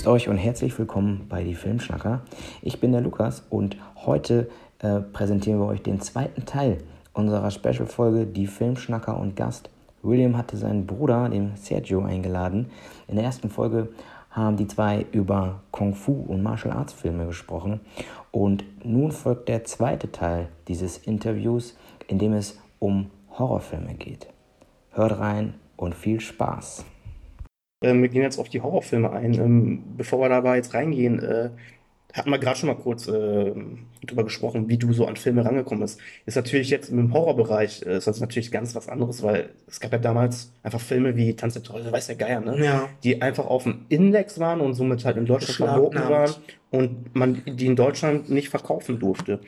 Grüßt euch und herzlich willkommen bei die Filmschnacker. Ich bin der Lukas und heute äh, präsentieren wir euch den zweiten Teil unserer Special-Folge Die Filmschnacker und Gast. William hatte seinen Bruder, den Sergio, eingeladen. In der ersten Folge haben die zwei über Kung Fu und Martial Arts Filme gesprochen. Und nun folgt der zweite Teil dieses Interviews, in dem es um Horrorfilme geht. Hört rein und viel Spaß. Ähm, wir gehen jetzt auf die Horrorfilme ein. Ähm, bevor wir dabei jetzt reingehen, äh, hatten wir gerade schon mal kurz äh, drüber gesprochen, wie du so an Filme rangekommen bist. Ist natürlich jetzt im Horrorbereich äh, ist das natürlich ganz was anderes, weil es gab ja damals einfach Filme wie Tanz der Teufel, weiß der Geier, ne? Ja. Die einfach auf dem Index waren und somit halt in Deutschland verboten waren und man die in Deutschland nicht verkaufen durfte.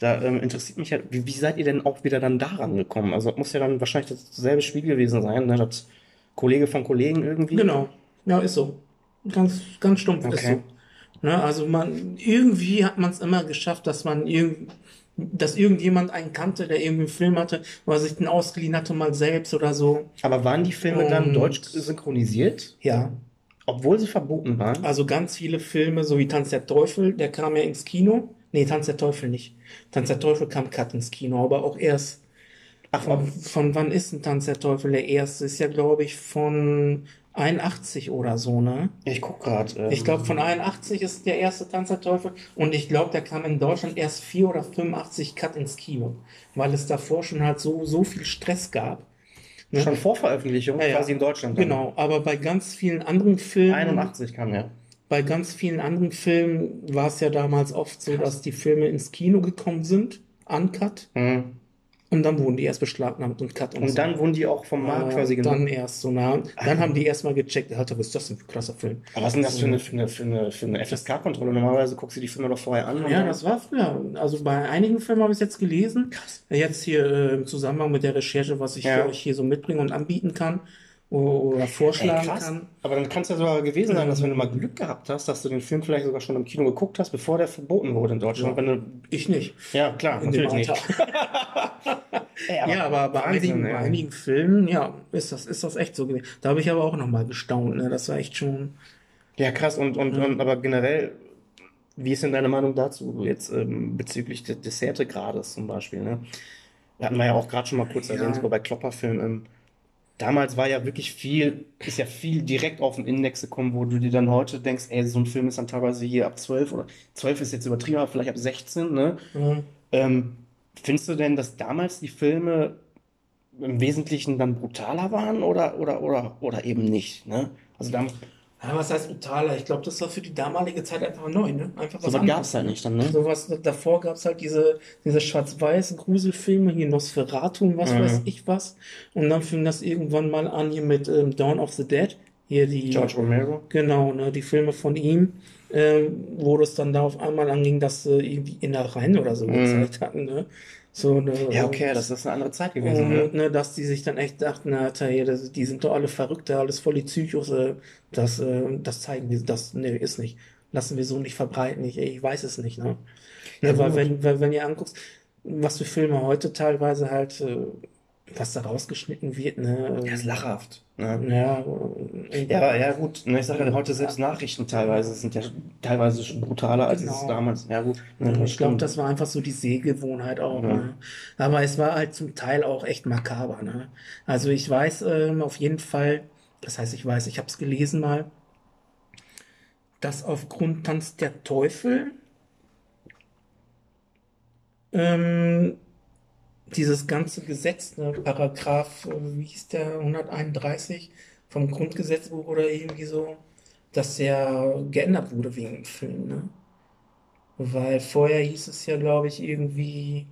Da ähm, interessiert mich ja, wie, wie seid ihr denn auch wieder dann daran gekommen? Also das muss ja dann wahrscheinlich dasselbe Spiel gewesen sein, ne? Das Kollege von Kollegen irgendwie. Genau. Ja, ist so. Ganz, ganz stumpf ist Okay. so. Ne, also man, irgendwie hat man es immer geschafft, dass man irgend, dass irgendjemand einen kannte, der irgendwie einen Film hatte, wo er sich den ausgeliehen hatte, mal selbst oder so. Aber waren die Filme dann Und- deutsch synchronisiert? Ja. Obwohl sie verboten waren? Also ganz viele Filme, so wie Tanz der Teufel, der kam ja ins Kino. Nee, Tanz der Teufel nicht. Tanz der Teufel kam cut ins Kino, aber auch erst. Ach, Von, von wann ist ein Tanz der Teufel? Der erste ist ja, glaube ich, von 81 oder so, ne? ich guck gerade. Ähm, Ich glaube, von 81 ist der erste Tanz der Teufel und ich glaube, der kam in Deutschland erst 4 oder 85 Cut ins Kino, weil es davor schon halt so, so viel Stress gab. Ne? schon vor Veröffentlichung, Ja, ja. quasi in Deutschland. dann. Genau, aber bei ganz vielen anderen Filmen, 81 kam ja. bei ganz vielen anderen Filmen war es ja damals oft so, dass die Filme ins Kino gekommen sind, uncut, Mhm. Und dann wurden die erst beschlagnahmt und cut und, Und so. dann wurden die auch vom Markt Äh, quasi dann genommen. erst so nah. Dann haben die erstmal gecheckt, Alter, was ist das denn für ein krasser Film? Aber was ist denn das für eine, für eine, für eine, für eine FSK-Kontrolle? Normalerweise guckst du die Filme doch vorher an. Ja, dann- das war früher. Also bei einigen Filmen habe ich es jetzt gelesen. Jetzt hier äh, im Zusammenhang mit der Recherche, was ich Ja. für euch hier so mitbringen und anbieten kann oder Ey, vorschlagen krass. kann. Aber dann kann es ja sogar gewesen sein, dass wenn du mal Glück gehabt hast, dass du den Film vielleicht sogar schon im Kino geguckt hast, bevor der verboten wurde in Deutschland. Ja. Wenn du, Ich nicht. ja, klar, In natürlich nicht. Ey, ja, aber bei, einigen, ey. bei einigen Filmen, ja, ist das, ist das echt so gewesen. Da habe ich aber auch nochmal gestaunt. Ne? Das war echt schon. Ja, krass. Und, und, Ja. und aber generell, wie ist denn deine Meinung dazu jetzt ähm, bezüglich des, des Härtegrades zum Beispiel? Ne? Da hatten wir ja auch gerade schon mal kurz Ja. erwähnt, sogar bei Klopperfilm. Damals war ja wirklich viel, ist ja viel direkt auf den Index gekommen, wo du dir dann heute denkst, ey, so ein Film ist dann teilweise hier ab 12 oder 12 ist jetzt übertrieben, aber vielleicht ab 16, ne? Äh, Ähm, findest du denn, dass damals die Filme im Wesentlichen dann brutaler waren oder, oder, oder, oder eben nicht, ne? Also da, ja, was heißt brutaler? Ich glaube, das war für die damalige Zeit einfach neu. Ne? Einfach was sowas anderes. gab es halt nicht dann, ne? Sowas, davor gab es halt diese, diese schwarz-weiß Gruselfilme, hier Nosferatu und was Mhm. weiß ich was. Und dann fing das irgendwann mal an hier mit ähm, Dawn of the Dead. Hier die, George Romero. genau, ne, die Filme von ihm, ähm, wo das dann da auf einmal anging, dass sie irgendwie Innereien oder so Mhm. gezeigt hatten. Ne? So, ne, Ja, okay, das ist eine andere Zeit gewesen, ne? und, ne, dass die sich dann echt dachten, na, hier, das, die sind doch alle Verrückte, alles voll die Psychos, äh, das, äh, das zeigen wir, das, ne, ist nicht. Lassen wir so nicht verbreiten, ich, ich weiß es nicht, ne? Ja, ne weil, gut. wenn, weil, wenn ihr anguckst, was für Filme heute teilweise halt, äh, was da rausgeschnitten wird, ne? Ja, ist lachhaft. Ne? Ja, Ja, ja gut, ne, ich sage ja heute selbst Nachrichten teilweise sind ja teilweise schon brutaler als es Genau. damals. Ja gut, ne, Ja, das ich glaube, das war einfach so die Sehgewohnheit auch. Ja. Ne? Aber es war halt zum Teil auch echt makaber. Ne? Also ich weiß ähm, auf jeden Fall, das heißt, ich weiß, ich habe es gelesen mal, dass aufgrund Tanz der Teufel ähm, dieses ganze Gesetz, ne, Paragraph, äh, wie hieß der, 131 vom Grundgesetzbuch oder irgendwie so, dass der geändert wurde wegen dem Film, ne? Weil vorher hieß es ja, glaube ich, irgendwie,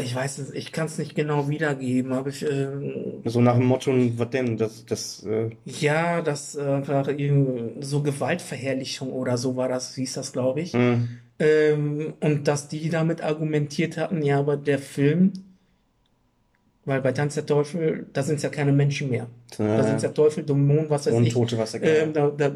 ich weiß es, ich kann es nicht genau wiedergeben, aber ich, ähm, So nach dem Motto, was denn? Das, das, äh, ja, das äh, so Gewaltverherrlichung oder so war das, hieß das, glaube ich. mh, Ähm, und dass die damit argumentiert hatten, ja, aber der Film, weil bei Tanz der Teufel, da sind es ja keine Menschen mehr. Da sind es ja Teufel, Dämonen, was weiß ich. Untote Wasser. Ähm, da, da,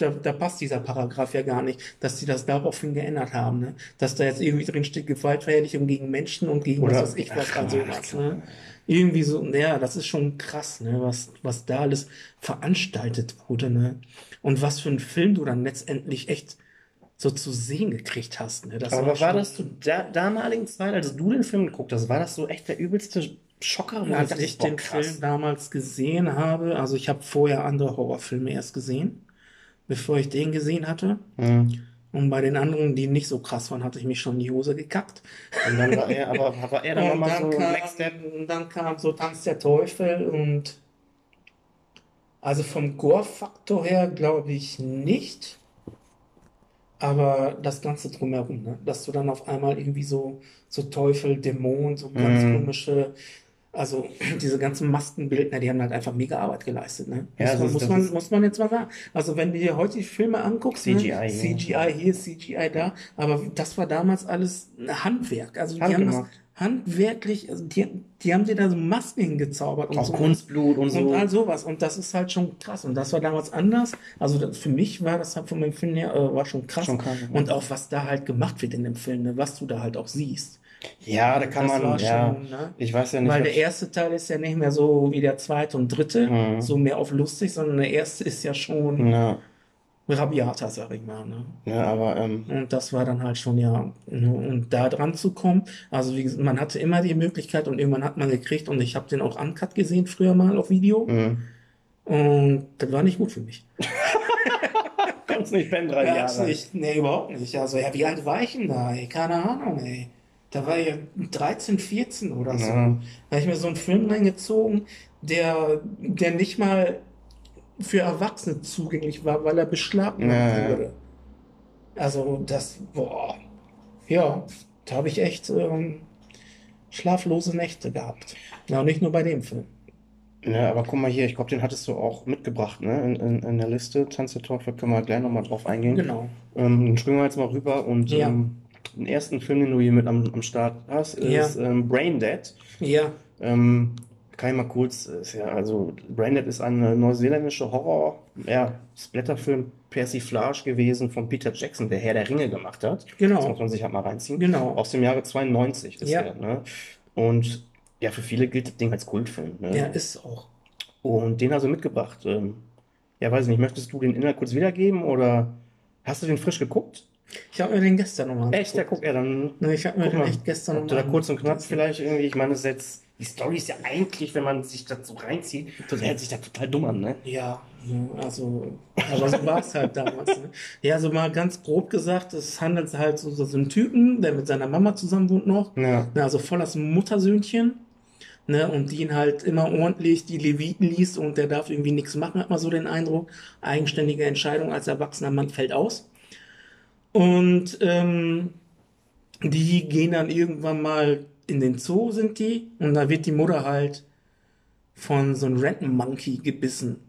da, da passt dieser Paragraph ja gar nicht, dass die das daraufhin geändert haben, ne? Dass da jetzt irgendwie drin steht Gewaltverherrlichung gegen Menschen und gegen Oder- was weiß ich was, Ach, also ach, was, ne? irgendwie so, ja, das ist schon krass, ne, was, was da alles veranstaltet wurde, ne? Und was für einen Film du dann letztendlich echt so zu sehen gekriegt hast, ne? Das Aber war schon- das zu der damaligen Zeit, als du den Film geguckt hast, war das so echt der übelste Schocker? Als ich boah, den krass. Film damals gesehen habe, also ich habe vorher andere Horrorfilme erst gesehen, bevor ich den gesehen hatte. Mhm. Und bei den anderen, die nicht so krass waren, hatte ich mich schon in die Hose gekackt. Und dann war er, aber war er dann Und nochmal so kam, Next Step? dann kam so Tanz der Teufel und also vom Gore-Faktor her glaube ich nicht. Aber das Ganze drumherum, ne? Dass du dann auf einmal irgendwie so, so Teufel, Dämon, so ganz Mhm. komische, also diese ganzen Maskenbildner, die haben halt einfach mega Arbeit geleistet, ne? Ja, Muss das man, ist- muss man, muss man jetzt mal sagen. Also wenn du dir heute die Filme anguckst, CGI, ne? CGI hier, CGI da, aber das war damals alles Handwerk. Also die haben das handwerklich, also die, die haben dir da so Masken hingezaubert und Auch so. Kunstblut und so. Und all sowas. Und das ist halt schon krass. Und das war damals anders. Also das, für mich war das halt von meinem Film her, äh, war schon krass. Schon krass, ja. Und auch was da halt gemacht wird in dem Film, ne? was du da halt auch siehst. Ja, da kann Das man, ja. schon, ne? Ich weiß ja nicht. Weil der erste Teil ist ja nicht mehr so wie der zweite und dritte, Mhm. so mehr auf lustig, sondern der erste ist ja schon ja, rabiater, sag ich mal. Ne? ja, aber ähm, Und das war dann halt schon ja, ne, und da dran zu kommen. Also wie gesagt, man hatte immer die Möglichkeit und irgendwann hat man gekriegt und ich habe den auch uncut gesehen früher mal auf Video mh. und das war nicht gut für mich. kannst nicht pennen drei Ja, Jahre. nicht, nee, überhaupt nicht. Also ja, wie alt war ich denn da? Ey? Keine Ahnung, ey. Da war ich 13, 14 oder so. Ja. Da habe ich mir so einen Film reingezogen, der, der nicht mal für Erwachsene zugänglich war, weil er beschlagnahmt Ja, wurde. Also das, boah, ja, da habe ich echt ähm, schlaflose Nächte gehabt. Ja, und nicht nur bei dem Film. Ja, aber guck mal hier, ich glaube, den hattest du auch mitgebracht, ne? In, in, in der Liste. Tanz der Teufel können wir gleich nochmal drauf eingehen. Genau. Ähm, dann springen wir jetzt mal rüber und Ja. ähm, den ersten Film, den du hier mit am, am Start hast, ist ähm, Brain Dead. Ja, Ähm, kann ich mal kurz, ist ja, also Brain Dead ist eine neuseeländische Horror, ja, Splatterfilm Persiflage gewesen von Peter Jackson, der Herr der Ringe gemacht hat. Genau. Das muss man sich halt mal reinziehen. Genau. Aus dem Jahre 92 ist Ja. er, ne? Und ja, für viele gilt das Ding als Kultfilm, ne? ja, ist auch. Und den hast du mitgebracht. Ähm, ja, weiß nicht, möchtest du den Inhalt kurz wiedergeben oder hast du den frisch geguckt? Ich habe mir den gestern nochmal Echt? Ja, guck, ja, dann ich habe mir den mal. echt gestern nochmal kurz und knapp vielleicht irgendwie, ich meine, das ist jetzt, die Story ist ja eigentlich, wenn man sich das so reinzieht, das hört sich da total dumm an, ne? Ja, also, aber so war es halt damals. Ne? Ja, so mal ganz grob gesagt, es handelt halt so, so einen Typen, der mit seiner Mama zusammen wohnt noch, Ja. ne, also voll das Muttersöhnchen, ne, und die ihn halt immer ordentlich die Leviten liest und der darf irgendwie nichts machen, hat man so den Eindruck. Eigenständige Entscheidung als erwachsener Mann fällt aus. Und ähm, die gehen dann irgendwann mal in den Zoo, sind die, und da wird die Mutter halt von so einem Red Monkey gebissen.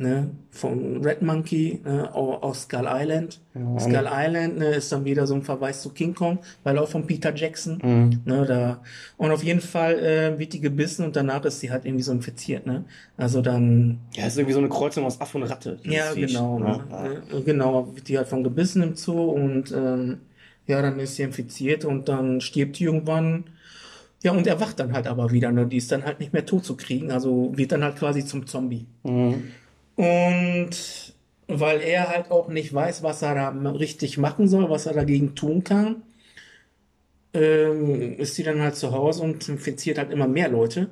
Ne? Von Red Monkey ne? au- aus Skull Island. Ja. Skull Island ne, ist dann wieder so ein Verweis zu King Kong, weil auch von Peter Jackson. Mhm. Ne, da. Und auf jeden Fall äh, wird die gebissen und danach ist sie halt irgendwie so infiziert. Ne? Also dann Ja, ist irgendwie so eine Kreuzung aus Affe und Ratte. ja, Viech, genau. ne? Ne? Äh, Genau, wird die halt von gebissen im Zoo und ähm, ja, dann ist sie infiziert und dann stirbt die irgendwann. Ja, und erwacht dann halt aber wieder. Ne? Die ist dann halt nicht mehr tot zu kriegen, also wird dann halt quasi zum Zombie. Mhm. Und weil er halt auch nicht weiß, was er da richtig machen soll, was er dagegen tun kann, ähm, ist sie dann halt zu Hause und infiziert halt immer mehr Leute.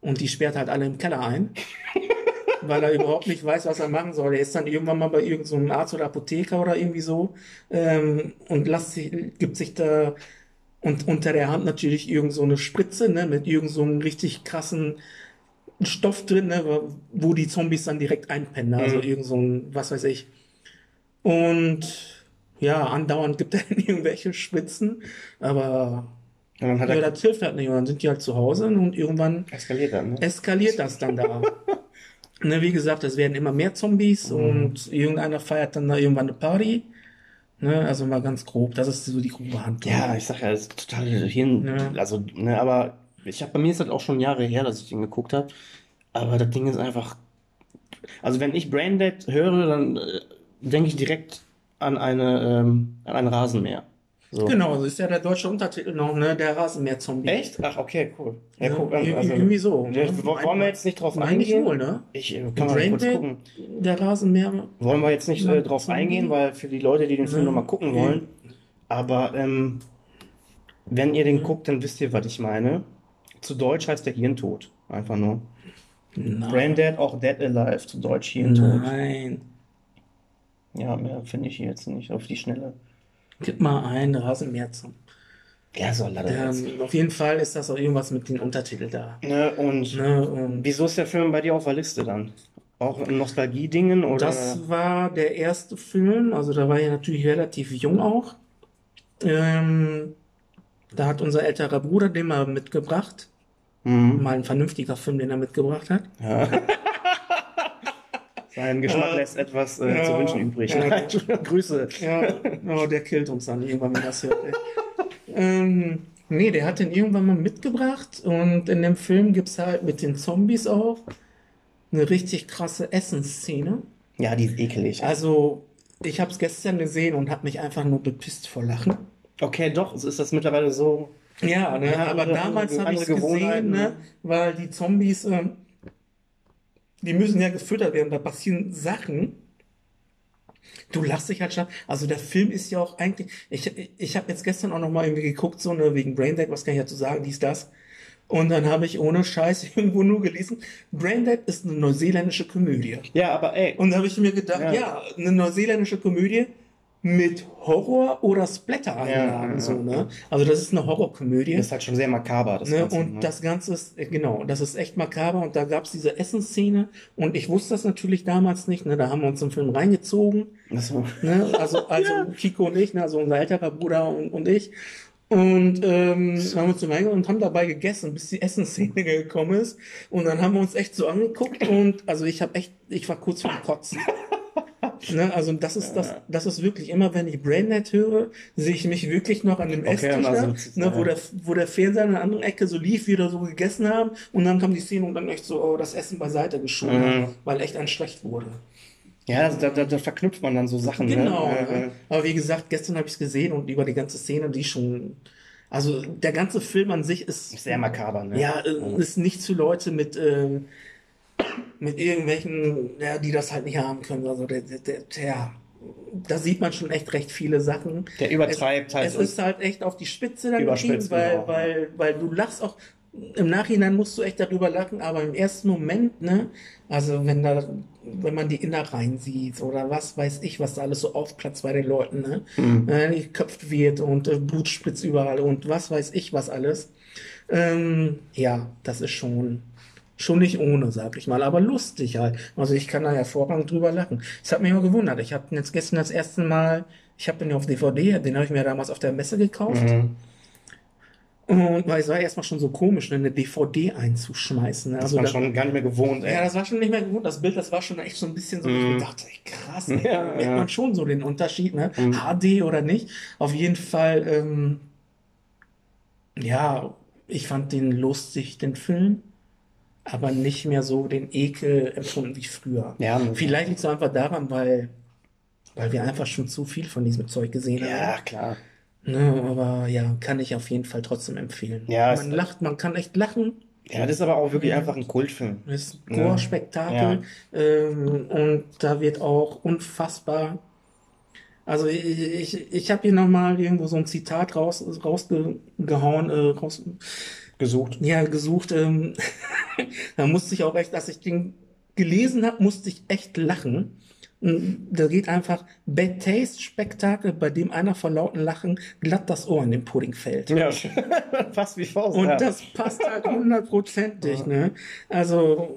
Und die sperrt halt alle im Keller ein. weil er überhaupt nicht weiß, was er machen soll. Er ist dann irgendwann mal bei irgendeinem so einem Arzt oder Apotheker oder irgendwie so ähm, und lässt sich, gibt sich da und unter der Hand natürlich irgend so eine Spritze ne, mit irgend so einem richtig krassen Stoff drin, ne, wo- die Zombies dann direkt einpennen. ne? Also Mhm. irgend so ein, was weiß ich. Und ja, andauernd gibt er irgendwelche Spitzen, aber ja, er das hilft halt nicht. Und dann sind die halt zu Hause und irgendwann eskaliert dann, ne? eskaliert das dann da. ne, wie gesagt, es werden immer mehr Zombies und irgendeiner feiert dann da irgendwann eine Party. Ne, also mal ganz grob, das ist so die grobe Handlung. Ja, ich sag ja, das ist total hin. Ja. Also, ne, aber ich habe bei mir ist das auch schon Jahre her, dass ich den geguckt habe. Aber das Ding ist einfach. Also wenn ich Braindead höre, dann äh, denke ich direkt an eine ähm, an ein Rasenmäher. So. Genau, so ist ja der deutsche Untertitel noch, ne? Der Rasenmäher-Zombie. Echt? Ach, okay, cool. Ja, Ja, guck Also, irgendwie so. Ja, ne? wollen wir jetzt nicht drauf eingehen? wohl, ne? Ich äh, kann mal kurz gucken. der Rasenmäher. Wollen wir jetzt nicht äh, drauf Zombie? eingehen, weil für die Leute, die den Film Ja. nochmal gucken wollen. Aber ähm, wenn ihr den guckt, dann wisst ihr, was ich meine. Zu Deutsch heißt der Hirntod. Einfach nur. Nein. Braindead, auch Dead Alive. Zu Deutsch Hirntod. Nein. Ja, mehr finde ich jetzt nicht auf die Schnelle. Gib mal ein, Rasenmäher-Zombie. Ja, soll jetzt. Ähm, auf jeden Fall ist das auch irgendwas mit den Untertiteln da. Ne, und Ne, und wieso ist der Film bei dir auf der Liste dann? Auch Nostalgie-Dingen oder? Das war der erste Film, also da war ich natürlich relativ jung auch. Ähm, da hat unser älterer Bruder den mal mitgebracht. Mhm. Mal ein vernünftiger Film, den er mitgebracht hat. Ja. Sein Geschmack lässt etwas äh, ja, zu wünschen übrig. ja. Grüße. Ja, oh, der killt uns dann irgendwann, wenn das hört. Ähm, nee, der hat den irgendwann mal mitgebracht und in dem Film gibt es halt mit den Zombies auch eine richtig krasse Essensszene. Ja, die ist ekelig. Also, ich habe es gestern gesehen und habe mich einfach nur bepisst vor Lachen. Okay, doch, ist das mittlerweile so. Ja, ne, Ja, aber andere- damals habe ich es gesehen, ne, ne? weil die Zombies, ähm, die müssen ja gefüttert werden, da passieren Sachen. Du lachst dich halt schon. Also der Film ist ja auch eigentlich. Ich, ich habe jetzt gestern auch noch mal irgendwie geguckt, so ne, wegen Braindead, was kann ich dazu sagen, dies, das. Und dann habe ich ohne Scheiß irgendwo nur gelesen, Braindead ist eine neuseeländische Komödie. Ja, aber ey, Und da habe ich mir gedacht, Ja. ja. eine neuseeländische Komödie mit Horror- oder Splatter-Einlagen, Ja, ja, so, ja. ne? Also das ist eine Horrorkomödie. das ist halt schon sehr makaber, das Ne, Ganze. und ne? das Ganze ist, äh, genau, das ist echt makaber und da gab es diese Essensszene und ich wusste das natürlich damals nicht, ne, da haben wir uns im Film reingezogen, Achso. ne, also, also Kiko und ich, ne, also unser älterer Bruder und, und ich und ähm, haben uns so reingegangen und haben dabei gegessen, bis die Essensszene gekommen ist und dann haben wir uns echt so angeguckt und also ich habe echt, ich war kurz vor dem Kotzen. Ne, also das ist das, das ist wirklich immer, wenn ich Brainnet höre, sehe ich mich wirklich noch an dem Okay, Esstisch, also, ne, wo ja. der, wo der Fernseher in einer anderen Ecke so lief, wie wir so gegessen haben, und dann kam die Szene und dann echt so oh, das Essen beiseite geschoben, Mhm. weil echt ein schlecht wurde. Ja, da, da, da verknüpft man dann so Sachen. Genau. Ne? Äh, ne? Aber wie gesagt, gestern habe ich es gesehen und über die ganze Szene, die schon, also der ganze Film an sich ist Sehr makaber, ne? ja, äh, ist nicht für Leute mit, ähm, mit irgendwelchen, ja, die das halt nicht haben können. Also der, der, der, da sieht man schon echt recht viele Sachen. Der übertreibt es, halt Es ist halt echt auf die Spitze dann getrieben, weil, genau. weil, weil du lachst auch, im Nachhinein musst du echt darüber lachen, aber im ersten Moment, ne, also wenn da, wenn man die Innereien sieht oder was weiß ich, was da alles so aufplatzt bei den Leuten, ne, Mhm. äh, geköpft wird und äh, Blut spritzt überall und was weiß ich was alles. Ähm, ja, das ist schon, schon nicht ohne, sag ich mal, aber lustig halt. Also ich kann da hervorragend drüber lachen. Es hat mich immer gewundert. Ich habe jetzt gestern das erste Mal, ich habe den auf DVD, den habe ich mir damals auf der Messe gekauft. Mhm. Und weil es war erstmal schon so komisch, ne, eine DVD einzuschmeißen. Ne? Das Also war da, schon gar nicht mehr gewohnt, ey. ja, das war schon nicht mehr gut. Das Bild, das war schon echt so ein bisschen so, wo ich Mhm. dachte, ey, krass, ey, Ja, merkt ja. man schon so den Unterschied, ne? Mhm. HD oder nicht. Auf jeden Fall, ähm, ja, ich fand den lustig, den Film, aber nicht mehr so den Ekel empfunden wie früher. Ja, ne. Vielleicht liegt es einfach daran, weil, weil wir einfach schon zu viel von diesem Zeug gesehen ja, haben. klar. Ne, aber ja, kann ich auf jeden Fall trotzdem empfehlen. Ja, man lacht, man kann echt lachen. Ja, das ist aber auch wirklich einfach ein Kultfilm. Es ist ein Ja. Gore-Spektakel ähm, und da wird auch unfassbar. Also ich, ich, ich habe hier nochmal irgendwo so ein Zitat raus, rausgehauen, äh, raus, Gesucht. ja, gesucht. Ähm, da musste ich auch echt, als ich den gelesen habe, musste ich echt lachen. Und Da geht einfach Bad Taste Spektakel, bei dem einer vor lauten Lachen glatt das Ohr in den Pudding fällt. Ja, fast wie Faust. Und ja. das passt halt hundertprozentig, ne? Also,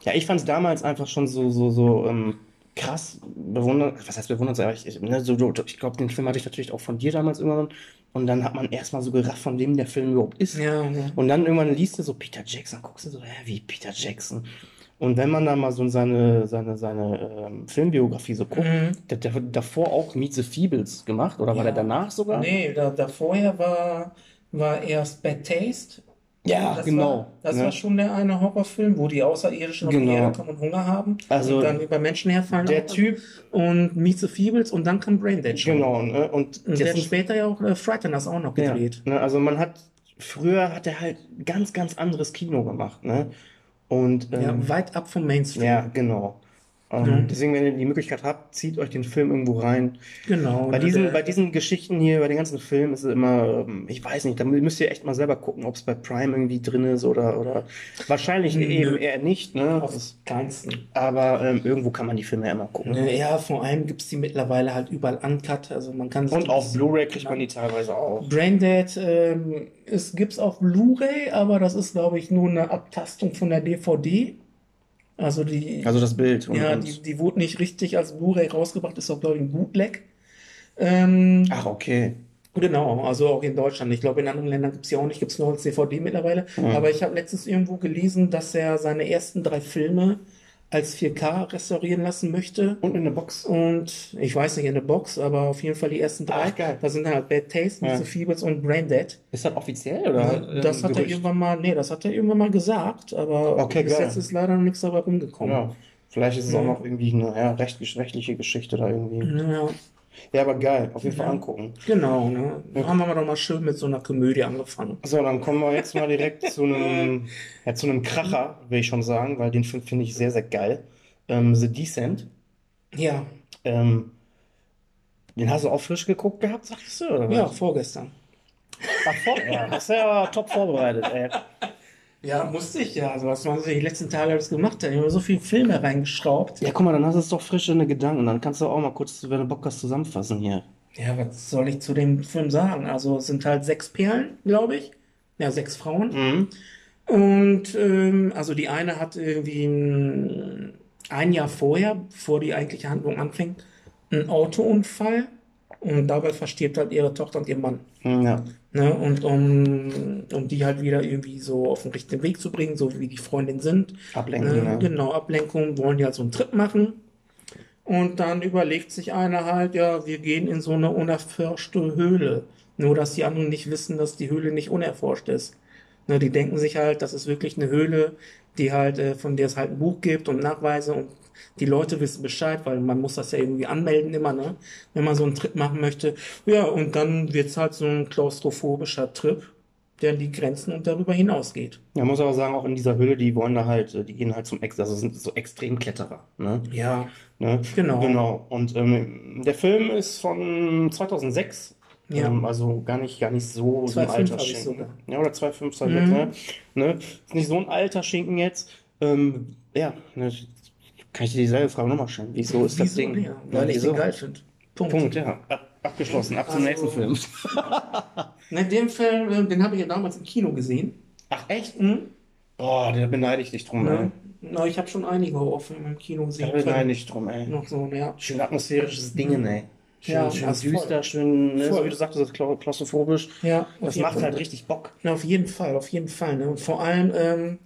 Ja, ich fand es damals einfach schon so, so, so ähm, krass bewundert. Was heißt bewundert? Ich, ne, so, ich glaube, den Film hatte ich natürlich auch von dir damals irgendwann. Und dann hat man erstmal so gerafft, von wem der Film überhaupt ist. ja, ja. Und dann irgendwann liest du so Peter Jackson, guckst du so, hä, wie Peter Jackson? Und wenn man dann mal so in seine, seine, seine ähm, Filmbiografie so guckt, Mhm. der, hat davor auch Meet the Feebles gemacht, oder war Ja. der danach sogar? Nee, da, da vorher war, war erst Bad Taste Ja, Das genau. War, das ne? war schon der eine Horrorfilm, wo die Außerirdischen auf die Genau. Erde kommen und Hunger haben Also, und dann über Menschen herfallen. Der Typ, und Meet the Feebles und dann kam Braindead schon. genau, ne? Und Und der später ja auch äh, Frighteners auch noch Ja, gedreht. ne, also man hat, früher hat er halt ganz, ganz anderes Kino gemacht, ne? Und, Ja, ähm, weit ab vom Mainstream. ja, genau. Mhm. Deswegen, wenn ihr die Möglichkeit habt, zieht euch den Film irgendwo rein. Genau. Bei ne, diesen, bei diesen Geschichten hier, bei den ganzen Filmen ist es immer, ähm, ich weiß nicht, da müsst ihr echt mal selber gucken, ob es bei Prime irgendwie drin ist oder, oder wahrscheinlich Nö. eben eher nicht, ne? auf das kleinsten. Aber ähm, irgendwo kann man die Filme ja immer gucken. Ne, Ja, vor allem gibt es die mittlerweile halt überall uncut. Also man kann Und auf Blu-ray kriegt man die teilweise auch. Braindead ähm, es gibt's auf Blu-ray, aber das ist, glaube ich, nur eine Abtastung von der DVD. Also die, Also das Bild. Und, ja, und, die, die wurde nicht richtig als Blu-ray rausgebracht, ist auch, glaube ich, ein Bootleg. Ähm, ach, okay. Genau, also auch in Deutschland. Ich glaube, in anderen Ländern gibt es ja auch nicht, gibt es nur als DVD mittlerweile. Mhm. Aber ich habe letztens irgendwo gelesen, dass er seine ersten drei Filme als 4K restaurieren lassen möchte. Und in der Box. Und ich weiß nicht in der Box, aber auf jeden Fall die ersten drei. Ach, geil. Da sind dann halt Bad Taste, Ja. Mr. Feebles und Braindead. Ist das offiziell oder? Das hat er Gerücht? irgendwann mal, nee, das hat er irgendwann mal gesagt, aber Okay, bis geil. jetzt ist leider noch nichts dabei rumgekommen. Ja. Vielleicht ist es Ja. auch noch irgendwie eine ja, recht, rechtliche Geschichte da irgendwie. Ja, Ja, aber geil. Auf jeden Fall Ja. angucken. genau, ne? Da haben wir doch mal schön mit so einer Komödie angefangen. So, dann kommen wir jetzt mal direkt zu einem, ja, zu einem Kracher, will ich schon sagen, weil den Film finde ich sehr, sehr geil. Ähm, The Descent. Ja, Ähm, den hast du auch frisch geguckt gehabt, sagtest du? Oder was? ja, vorgestern. Ach, vor, ja, hast du ja top vorbereitet, ey. Ja, musste ich ja. Also was man die letzten Tage alles gemacht hat. Ich habe so viele Filme reingeschraubt. Ja, guck mal, dann hast du es doch frisch in den Gedanken. Dann kannst du auch mal kurz, wenn du Bock hast, zusammenfassen hier. Ja, was soll ich zu dem Film sagen? Also es sind halt sechs Perlen, glaube ich. Ja, sechs Frauen. Mhm. Und ähm, also die eine hat irgendwie ein, ein Jahr vorher, bevor die eigentliche Handlung anfängt, einen Autounfall. Und dabei verstirbt halt ihre Tochter und ihr Mann. Ja. Ne? Und um, um die halt wieder irgendwie so auf den richtigen Weg zu bringen, so wie die Freundin sind. Ablenken, Ne? ne? Genau, Ablenkung, wollen die halt so einen Trip machen. Und dann überlegt sich einer halt, ja, wir gehen in so eine unerforschte Höhle. Nur, dass die anderen nicht wissen, dass die Höhle nicht unerforscht ist. Ne, die denken sich halt, das ist wirklich eine Höhle, die halt, äh, von der es halt ein Buch gibt und Nachweise und die Leute wissen Bescheid, weil man muss das ja irgendwie anmelden immer, ne? Wenn man so einen Trip machen möchte. Ja, und dann wird's halt so ein klaustrophobischer Trip, der die Grenzen und darüber hinausgeht. Ja, muss aber sagen, auch in dieser Höhle, die wollen da halt, äh, die gehen halt zum Ex, also sind so Extremkletterer, ne? Ja, Ne? Genau. Genau. Und ähm, der Film ist von 2006. Ja. Ähm, also gar nicht, gar nicht so, so ein 2,5 alter Schinken. Ja, oder 2,5, 2,6, Mhm. ne? ne? Ist nicht so ein alter Schinken jetzt. Ähm, ja, ne, kann ich dir dieselbe Frage nochmal stellen. Wieso ist das Wieso? Ding? Ja, weil ich wieso? den geil finde. Punkt. Punkt, ja. Ab, abgeschlossen. Ab zum Also- nächsten Film. Ne, den Film, äh, den habe ich ja damals im Kino gesehen. Ach, echt? Mhm. Boah, da beneide ich dich drum, Ne? ey. Na, ich habe schon einige Horrorfilme im Kino Da gesehen. beneide ich drum, ey. Noch so, ja. Schön atmosphärisches Ding, ey. Schön, Ja, schön düster, voll. schön, ne, so wie du sagtest, das ist klau- klaustrophobisch. Ja, Das macht Fall. halt richtig Bock. Na, auf jeden Fall, auf jeden Fall. Ne? Und vor allem, ähm,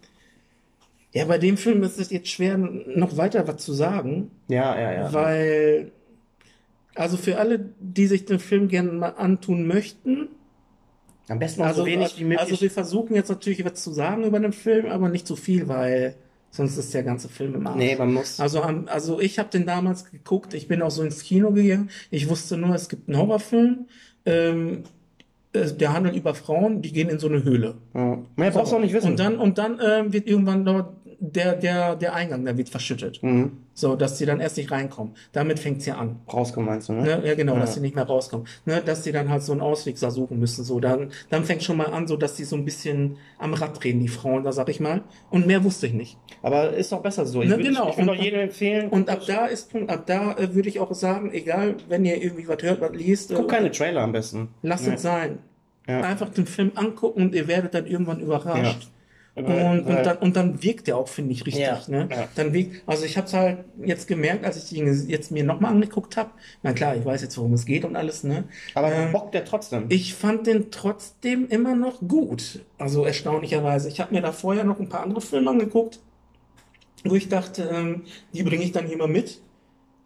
ja, bei dem Film ist es jetzt schwer, noch weiter was zu sagen, Ja, ja, ja. weil, also für alle, die sich den Film gerne mal antun möchten, Am besten auch also, so wenig wie möglich. also wir versuchen jetzt natürlich was zu sagen über den Film, aber nicht zu viel, weil sonst ist der ganze Film im Arsch. nee, man muss. Also, also ich habe den damals geguckt, ich bin auch so ins Kino gegangen. Ich wusste nur, es gibt einen Horrorfilm, ähm, äh, der handelt über Frauen, die gehen in so eine Höhle. Ja. Mehr brauchst du auch nicht wissen. Und dann, und dann ähm, wird irgendwann dort der, der, der Eingang, der wird verschüttet. Mhm. So, dass sie dann erst nicht reinkommen. Damit fängt's ja an. Rauskommen meinst du, ne? Ne? Ja, genau, Ja. dass sie nicht mehr rauskommen. Ne? Dass sie dann halt so einen Ausweg suchen müssen. So, dann, dann fängt schon mal an, so dass sie so ein bisschen am Rad drehen, die Frauen, da sag ich mal. Und mehr wusste ich nicht. Aber ist doch besser so. Ich Ne, würde genau. ich würd Und- auch jedem empfehlen. Und ab da ist Punkt, ab da äh, würde ich auch sagen, egal, wenn ihr irgendwie was hört, was liest, äh, Guck keine Trailer am besten. lasst es sein. Ja. Einfach den Film angucken und ihr werdet dann irgendwann überrascht. Und, und, dann, und dann wirkt der auch, finde ich, richtig. Ja, Ne? ja. Dann wirkt, also ich habe es halt jetzt gemerkt, als ich ihn jetzt mir nochmal angeguckt habe. Na klar, ich weiß jetzt, worum es geht und alles. Ne? aber ähm, bockt der trotzdem. Ich fand den trotzdem immer noch gut. Also erstaunlicherweise. Ich habe mir da vorher noch ein paar andere Filme angeguckt, wo ich dachte, ähm, die bringe ich dann hier mal mit.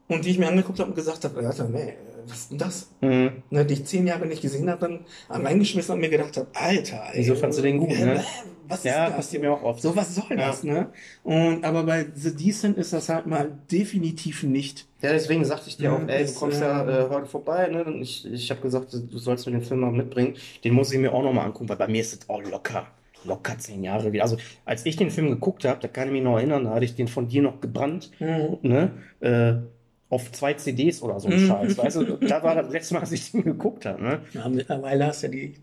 Und die ich mir angeguckt habe und gesagt habe, Alter, nee, was ist denn das? Mhm. Ne, die ich zehn Jahre nicht gesehen habe, dann am reingeschmissen und mir gedacht habe, Alter, ey, Wieso fandst du den gut, äh, ne? Was ist Ja, das? passiert mir auch oft. So, was soll Ja. das, ne? Und, aber bei The Decent ist das halt mal definitiv nicht. Ja, deswegen sagte ich dir auch, ey, du das, kommst ja äh, äh, heute vorbei, ne? Und ich, ich habe gesagt, du sollst mir den Film mal mitbringen. Den muss ich mir auch nochmal angucken, weil bei mir ist es auch locker. Locker zehn Jahre wieder. Also, als ich den Film geguckt habe, da kann ich mich noch erinnern, da hatte ich den von dir noch gebrannt, Mhm. ne? Äh, auf zwei CDs oder so ein Mhm. Scheiß. Weißt du, da war das letzte Mal, als ich den geguckt habe, ne? Ja, mittlerweile hast du ja die.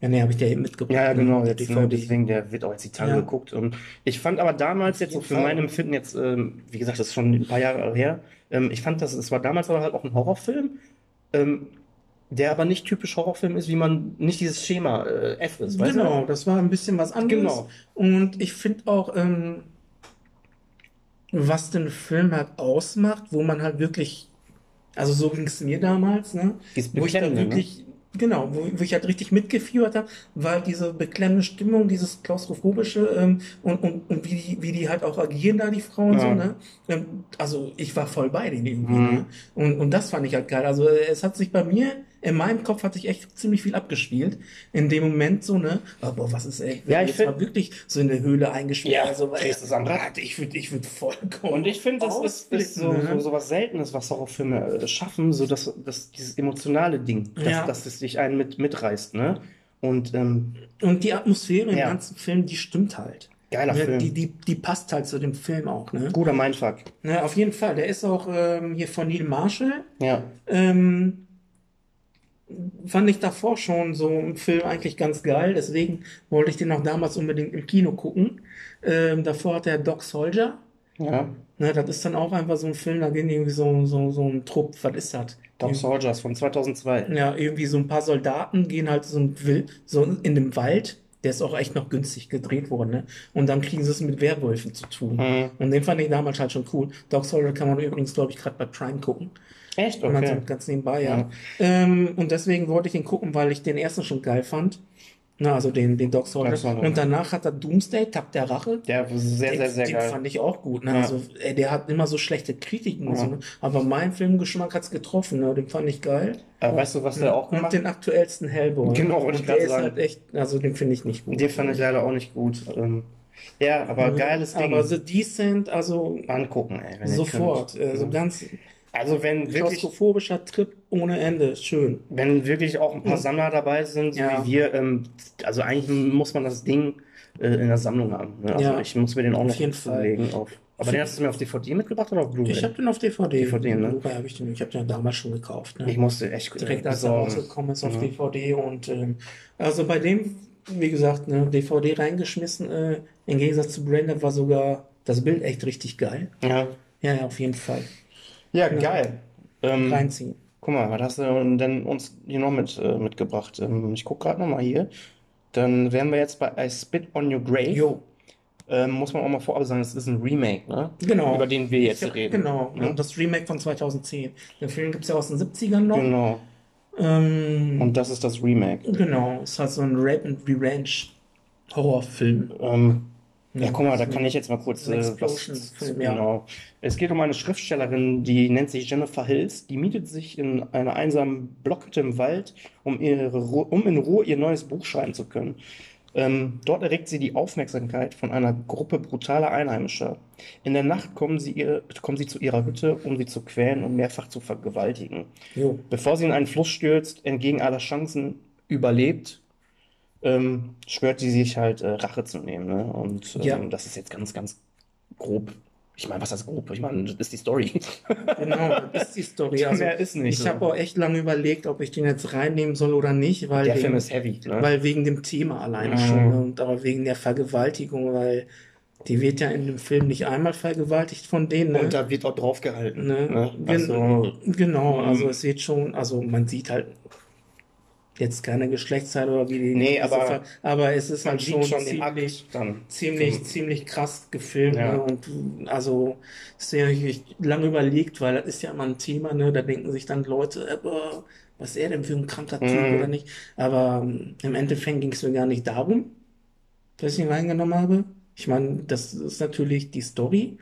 Ja, nee, habe ich dir eben mitgebracht. Ja, ja, genau, ne? jetzt, ne, deswegen, der wird auch jetzt die Tage Ja. geguckt. Und ich fand aber damals jetzt so für mein Empfinden jetzt, ähm, wie gesagt, das ist schon ein paar Jahre her, ähm, ich fand das, es war damals aber halt auch ein Horrorfilm, ähm, der aber nicht typisch Horrorfilm ist, wie man nicht dieses Schema äh, F ist, weißt Genau, das war ein bisschen was anderes. Genau. Und ich finde auch, ähm, was den Film halt ausmacht, wo man halt wirklich, also so ging es mir damals, ne? Wo ich da ne? wirklich, genau, wo, wo ich halt richtig mitgefiebert habe, war diese beklemmende Stimmung, dieses klaustrophobische ähm, und, und, und wie, die, wie die halt auch agieren da, die Frauen Ja. so, ne? Ähm, also ich war voll bei denen irgendwie, Mhm. ne? Und, und das fand ich halt geil. Also es hat sich bei mir, in meinem Kopf hat sich echt ziemlich viel abgespielt. In dem Moment so, ne? Aber was ist, ey, Ja, ich jetzt mal wirklich so in der Höhle eingesperrt, Ja, also, drehst es am Rad. Ich würde ich würd vollkommen Und ich finde, das ist, ist so, ausflippen, so, ne? so was Seltenes, was Horrorfilme äh, schaffen, so dass, dass dieses emotionale Ding, dass, Ja. dass es dich einen mit, mitreißt, ne? Und ähm, Und die Atmosphäre im Ja. ganzen Film, die stimmt halt. geiler Ne, Film. Die, die, die passt halt zu dem Film auch, ne? Guter Mindfuck. Ne, auf jeden Fall. Der ist auch ähm, hier von Neil Marshall. Ja. Ähm, fand ich davor schon so im Film eigentlich ganz geil. Deswegen wollte ich den auch damals unbedingt im Kino gucken. Ähm, davor hat er Doc Soldier. Ja. Ne, das ist dann auch einfach so ein Film, da gehen irgendwie so, so, so ein Trupp, was ist das? Dog Soldiers von 2002. Ja, irgendwie so ein paar Soldaten gehen halt so, ein, so in dem Wald. Der ist auch echt noch günstig gedreht worden, ne? Und dann kriegen sie es mit Werwölfen zu tun. Mhm. Und den fand ich damals halt schon cool. Dog Soldier kann man übrigens, glaube ich, gerade bei Prime gucken. Echt? Okay. so ganz nebenbei, ja. Ja. Ähm, und deswegen wollte ich den gucken, weil ich den ersten schon geil fand. Na, also den, den Dog Soldier. Und danach hat er Doomsday, Tag der Rache. Der war sehr, Den, sehr, sehr den geil. fand ich auch gut. Ne? Ja. Also, ey, der hat immer so schlechte Kritiken Ja. so. Ne? Aber mein Filmgeschmack hat's getroffen. Ne? Den fand ich geil. Aber weißt du, was der auch Und gemacht den aktuellsten Hellboy. Genau, ich Und gerade der ist sagen. halt echt, also den finde ich nicht gut. Den fand ich leider auch nicht gut. Ähm, ja, aber geiles Ding. Aber The Decent, also Angucken, ey. wenn ihr sofort. könnt. Also ganz Also wenn wirklich, klaustrophobischer Trip ohne Ende. Schön. wenn wirklich auch ein paar Sammler dabei sind, so Ja. wie wir, ähm, also eigentlich muss man das Ding äh, in der Sammlung haben. Ne? Also Ja. ich muss mir den auch Auf noch jeden Fall. Auf, aber den hast du mir auf DVD mitgebracht oder auf Blu-ray? Ich habe den auf DVD. DVD, ne? Wobei habe ich den, ich habe den damals schon gekauft. Ne? Ich musste echt Direkt als er rausgekommen ist auf Ja. DVD und ähm, also bei dem, wie gesagt, ne, DVD reingeschmissen. Äh, Im Gegensatz zu Brandon war sogar das Bild echt richtig geil. Ja, Ja, ja, auf jeden Fall. Ja geil. Ähm, Reinziehen. Guck mal, was hast du denn uns hier noch mit, äh, mitgebracht? Ähm, ich gucke gerade nochmal hier. Dann wären wir jetzt bei I Spit on Your Grave. Jo, Ähm, muss man auch mal vorab sagen, es ist ein Remake, ne? genau. Über den wir jetzt Ich reden. Genau, Ne? das Remake von 2010. Den Film gibt es ja aus den 70ern noch. Genau. Ähm, Und das ist das Remake. genau, es hat so ein Rape and Revenge Horrorfilm. Ähm, ja, Ja, guck mal, da kann ich jetzt mal kurz äh, was. Genau. Es geht um eine Schriftstellerin, die nennt sich Jennifer Hills. Die mietet sich in einer einsamen Blockhütte im Wald, um, ihre, um in Ruhe ihr neues Buch schreiben zu können. Ähm, dort erregt sie die Aufmerksamkeit von einer Gruppe brutaler Einheimischer. In der Nacht kommen sie, ihr, kommen sie zu ihrer Hütte, um sie zu quälen und mehrfach zu vergewaltigen. Jo. Bevor sie in einen Fluss stürzt, entgegen aller Chancen überlebt, ähm, schwört sie sich halt äh, Rache zu nehmen. Ne? Und ähm, Ja. das ist jetzt ganz, ganz grob. Ich meine, was heißt grob? Ich meine, das ist die Story. Genau, das ist die Story. Also, Mehr ist nicht. ich habe auch echt lange überlegt, ob ich den jetzt reinnehmen soll oder nicht, weil Der wegen, Film ist heavy. Ne? weil wegen dem Thema alleine Mhm. schon ne? und aber wegen der Vergewaltigung, weil die wird ja in dem Film nicht einmal vergewaltigt von denen. Ne? Und da wird auch drauf gehalten. Ne? Ne? Gen- Also, Genau, Mhm. also es wird schon, also man sieht halt jetzt keine Geschlechtsteile oder wie die. Nee, aber Ver- aber es ist halt schon schon ziemlich, ziemlich, ziemlich krass gefilmt. Ja. Ne? Und also sehr ich lange überlegt, weil das ist ja immer ein Thema, ne? Da denken sich dann Leute, äh, boah, was er denn für ein kranker Typ Mhm. oder nicht? Aber ähm, im Endeffekt ging es mir gar nicht darum, dass ich ihn reingenommen habe. Ich meine, das ist natürlich die Story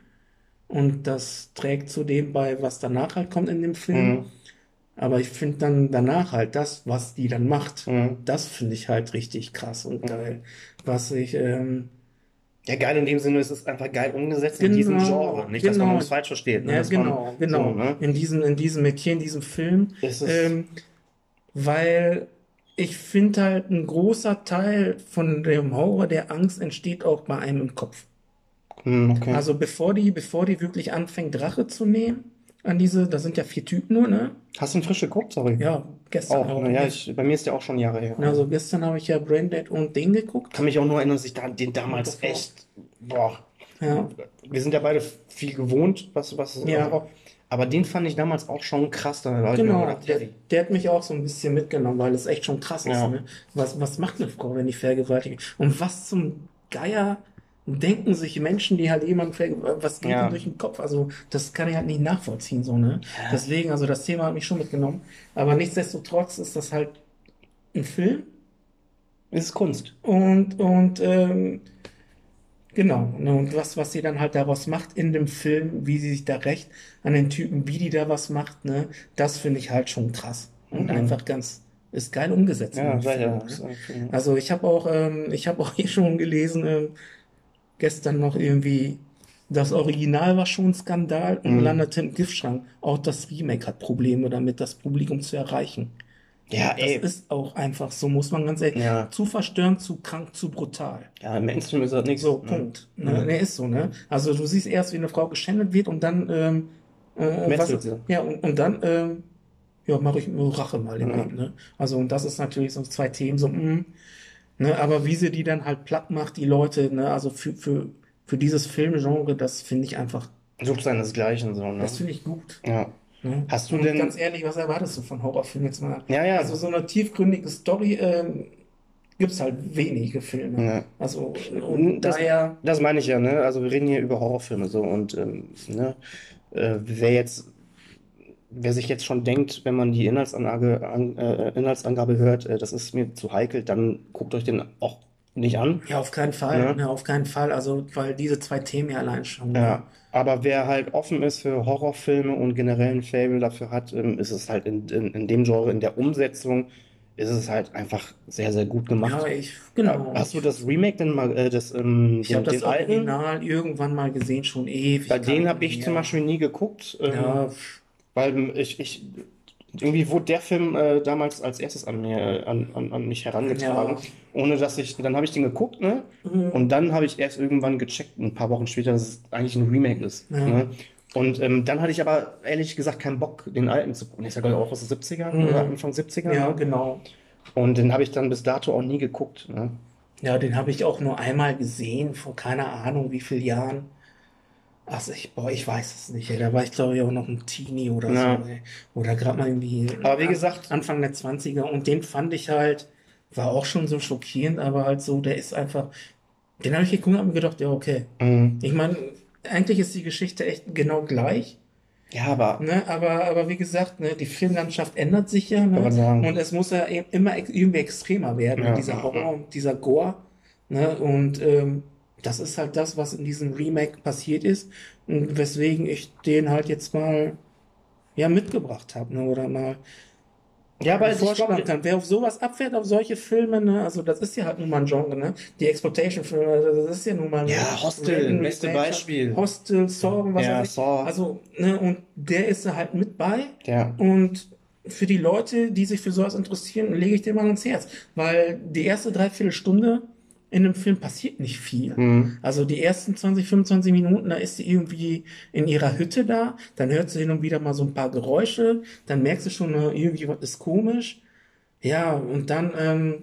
und das trägt zu dem bei, was danach halt kommt in dem Film. Mhm. Aber ich finde dann danach halt das, was die dann macht, Mhm. das finde ich halt richtig krass und geil. Was ich, ähm, Ja, geil in dem Sinne, es ist einfach geil umgesetzt in Genau, diesem Genre. Nicht, dass man genau. uns falsch versteht. Ne? ja, Dass man genau, genau. So, ne? In diesem, in diesem Metier, in diesem Film. Ähm, weil ich finde halt, ein großer Teil von dem Horror, der Angst entsteht auch bei einem im Kopf. hm, okay. Also bevor die, bevor die wirklich anfängt, Rache zu nehmen an diese, da sind ja vier Typen nur, ne? Hast du ihn frisch geguckt? Sorry. Ja, gestern Auch, auch. Ja, ich, bei mir ist der auch schon Jahre her. Also gestern habe ich ja Braindead und den geguckt. kann mich auch nur erinnern, dass ich da, den damals Davor. echt, boah, Ja, wir sind ja beide viel gewohnt, was, was, Ja. aber den fand ich damals auch schon krass. Da genau. gedacht, Der, der hat mich auch so ein bisschen mitgenommen, weil es echt schon krass ist. Ja. Ne? Was, was macht eine Frau, wenn die vergewaltigt? Und was zum Geier denken sich Menschen, die halt jemanden? Was geht Ja. durch den Kopf? Also, das kann ich halt nicht nachvollziehen, so, ne? Deswegen, also das Thema hat mich schon mitgenommen. Aber nichtsdestotrotz ist das halt ein Film. ist Kunst. Und, und ähm, genau, ne, und was, was sie dann halt daraus macht in dem Film, wie sie sich da recht an den Typen, wie die da was macht, ne, das finde ich halt schon krass. Und Mhm. einfach ganz, ist geil umgesetzt. Ja, Film, ja. ne? Also ich habe auch, ähm, ich habe auch hier schon gelesen, ähm, gestern noch irgendwie, das Original war schon ein Skandal und Mhm. landete im Giftschrank. Auch das Remake hat Probleme damit, das Publikum zu erreichen. Ja, Das ey. ist auch einfach so, muss man ganz ehrlich, Ja. zu verstörend, zu krank, zu brutal. Ja, im Mainstream ist das nichts. So, ne? Punkt. Ja. Ne, ne, ist so, ne? Also du siehst erst, wie eine Frau geschändet wird und dann, ähm, äh, was, ja, und, und dann, ähm, ja, mache ich nur Rache mal im Ja. Leben, ne? Also, und das ist natürlich so zwei Themen, so, mh, ne? Aber wie sie die dann halt platt macht, die Leute, ne? Also für, für, für dieses Filmgenre, das finde ich einfach, Sucht seinesgleichen so, ne? das finde ich gut. Ja. Ne? Hast du und denn- ganz ehrlich, was erwartest du von Horrorfilmen jetzt mal? Ja, ja. Also so eine tiefgründige Story ähm, gibt's halt wenige Filme. Ja. Also und Das- daher, Das meine ich ja, ne? Also wir reden hier über Horrorfilme so und ähm, ne? Äh, wer jetzt, wer sich jetzt schon denkt, wenn man die Inhaltsanlage, an, äh, Inhaltsangabe hört, äh, das ist mir zu heikel, dann guckt euch den auch nicht an. ja, auf keinen Fall, Ja. ne, auf keinen Fall. Also, weil diese zwei Themen ja allein schon. Ja. Aber wer halt offen ist für Horrorfilme und generell ein Faible dafür hat, ähm, ist es halt in, in, in dem Genre, in der Umsetzung, ist es halt einfach sehr, sehr gut gemacht. Ja, ich, genau. Hast du das Remake denn mal, äh, das, ähm, ich den, habe das alten? Original irgendwann mal gesehen, schon ewig. Bei denen habe ich zum Beispiel nie geguckt. Ähm, Ja, Weil ähm, ich, ich irgendwie wurde der Film äh, damals als erstes an mir, äh, an, an, an mich herangetragen, Ja. ohne dass ich, dann habe ich den geguckt, ne? Mhm. Und dann habe ich erst irgendwann gecheckt, ein paar Wochen später, dass es eigentlich ein Remake ist. Ja. Ne? Und ähm, dann hatte ich aber ehrlich gesagt keinen Bock, den alten zu gucken. Der ist ja glaube ich auch aus den 70ern Mhm. oder Anfang 70er. ja, ne? genau. Und den habe ich dann bis dato auch nie geguckt. Ne? Ja, den habe ich auch nur einmal gesehen, vor keiner Ahnung wie vielen Jahren. Also ich, boah, ich weiß es nicht, ey. Da war ich glaube ich auch noch ein Teenie oder Ja. so, ey. Oder gerade mal irgendwie Aber wie gesagt- Anfang der 20er und den fand ich halt, war auch schon so schockierend, aber halt so, der ist einfach, den habe ich geguckt und hab mir gedacht, ja, okay. Mhm. Ich meine, eigentlich ist die Geschichte echt genau gleich, Ja, aber ne? Aber, aber wie gesagt, ne, die Filmlandschaft ändert sich ja, ne? Und es muss ja eben immer irgendwie extremer werden, Ja, dieser Horror und dieser Gore, ne? Und ähm, das ist halt das, was in diesem Remake passiert ist und weswegen ich den halt jetzt mal ja mitgebracht habe, ne? Oder mal ja, aber ich vorschlagen glaube, kann. Wer auf sowas abfährt, auf solche Filme, ne? Also das ist ja halt nun mal ein Genre, ne? Die Exploitation-Filme, das ist ja nun mal ne? Ja, Hostel, beste Beispiel. Hostel, Saw, was Ja, weiß ich. Saw. Also, ne? Und der ist da halt mit bei. ja. Und für die Leute, die sich für sowas interessieren, lege ich dir mal ans Herz. Weil die erste Dreiviertelstunde in einem Film passiert nicht viel. Mhm. Also die ersten 20, 25 Minuten, da ist sie irgendwie in ihrer Hütte da, dann hört sie hin und wieder mal so ein paar Geräusche, dann merkst du schon, irgendwie was ist komisch. Ja, und dann, ähm,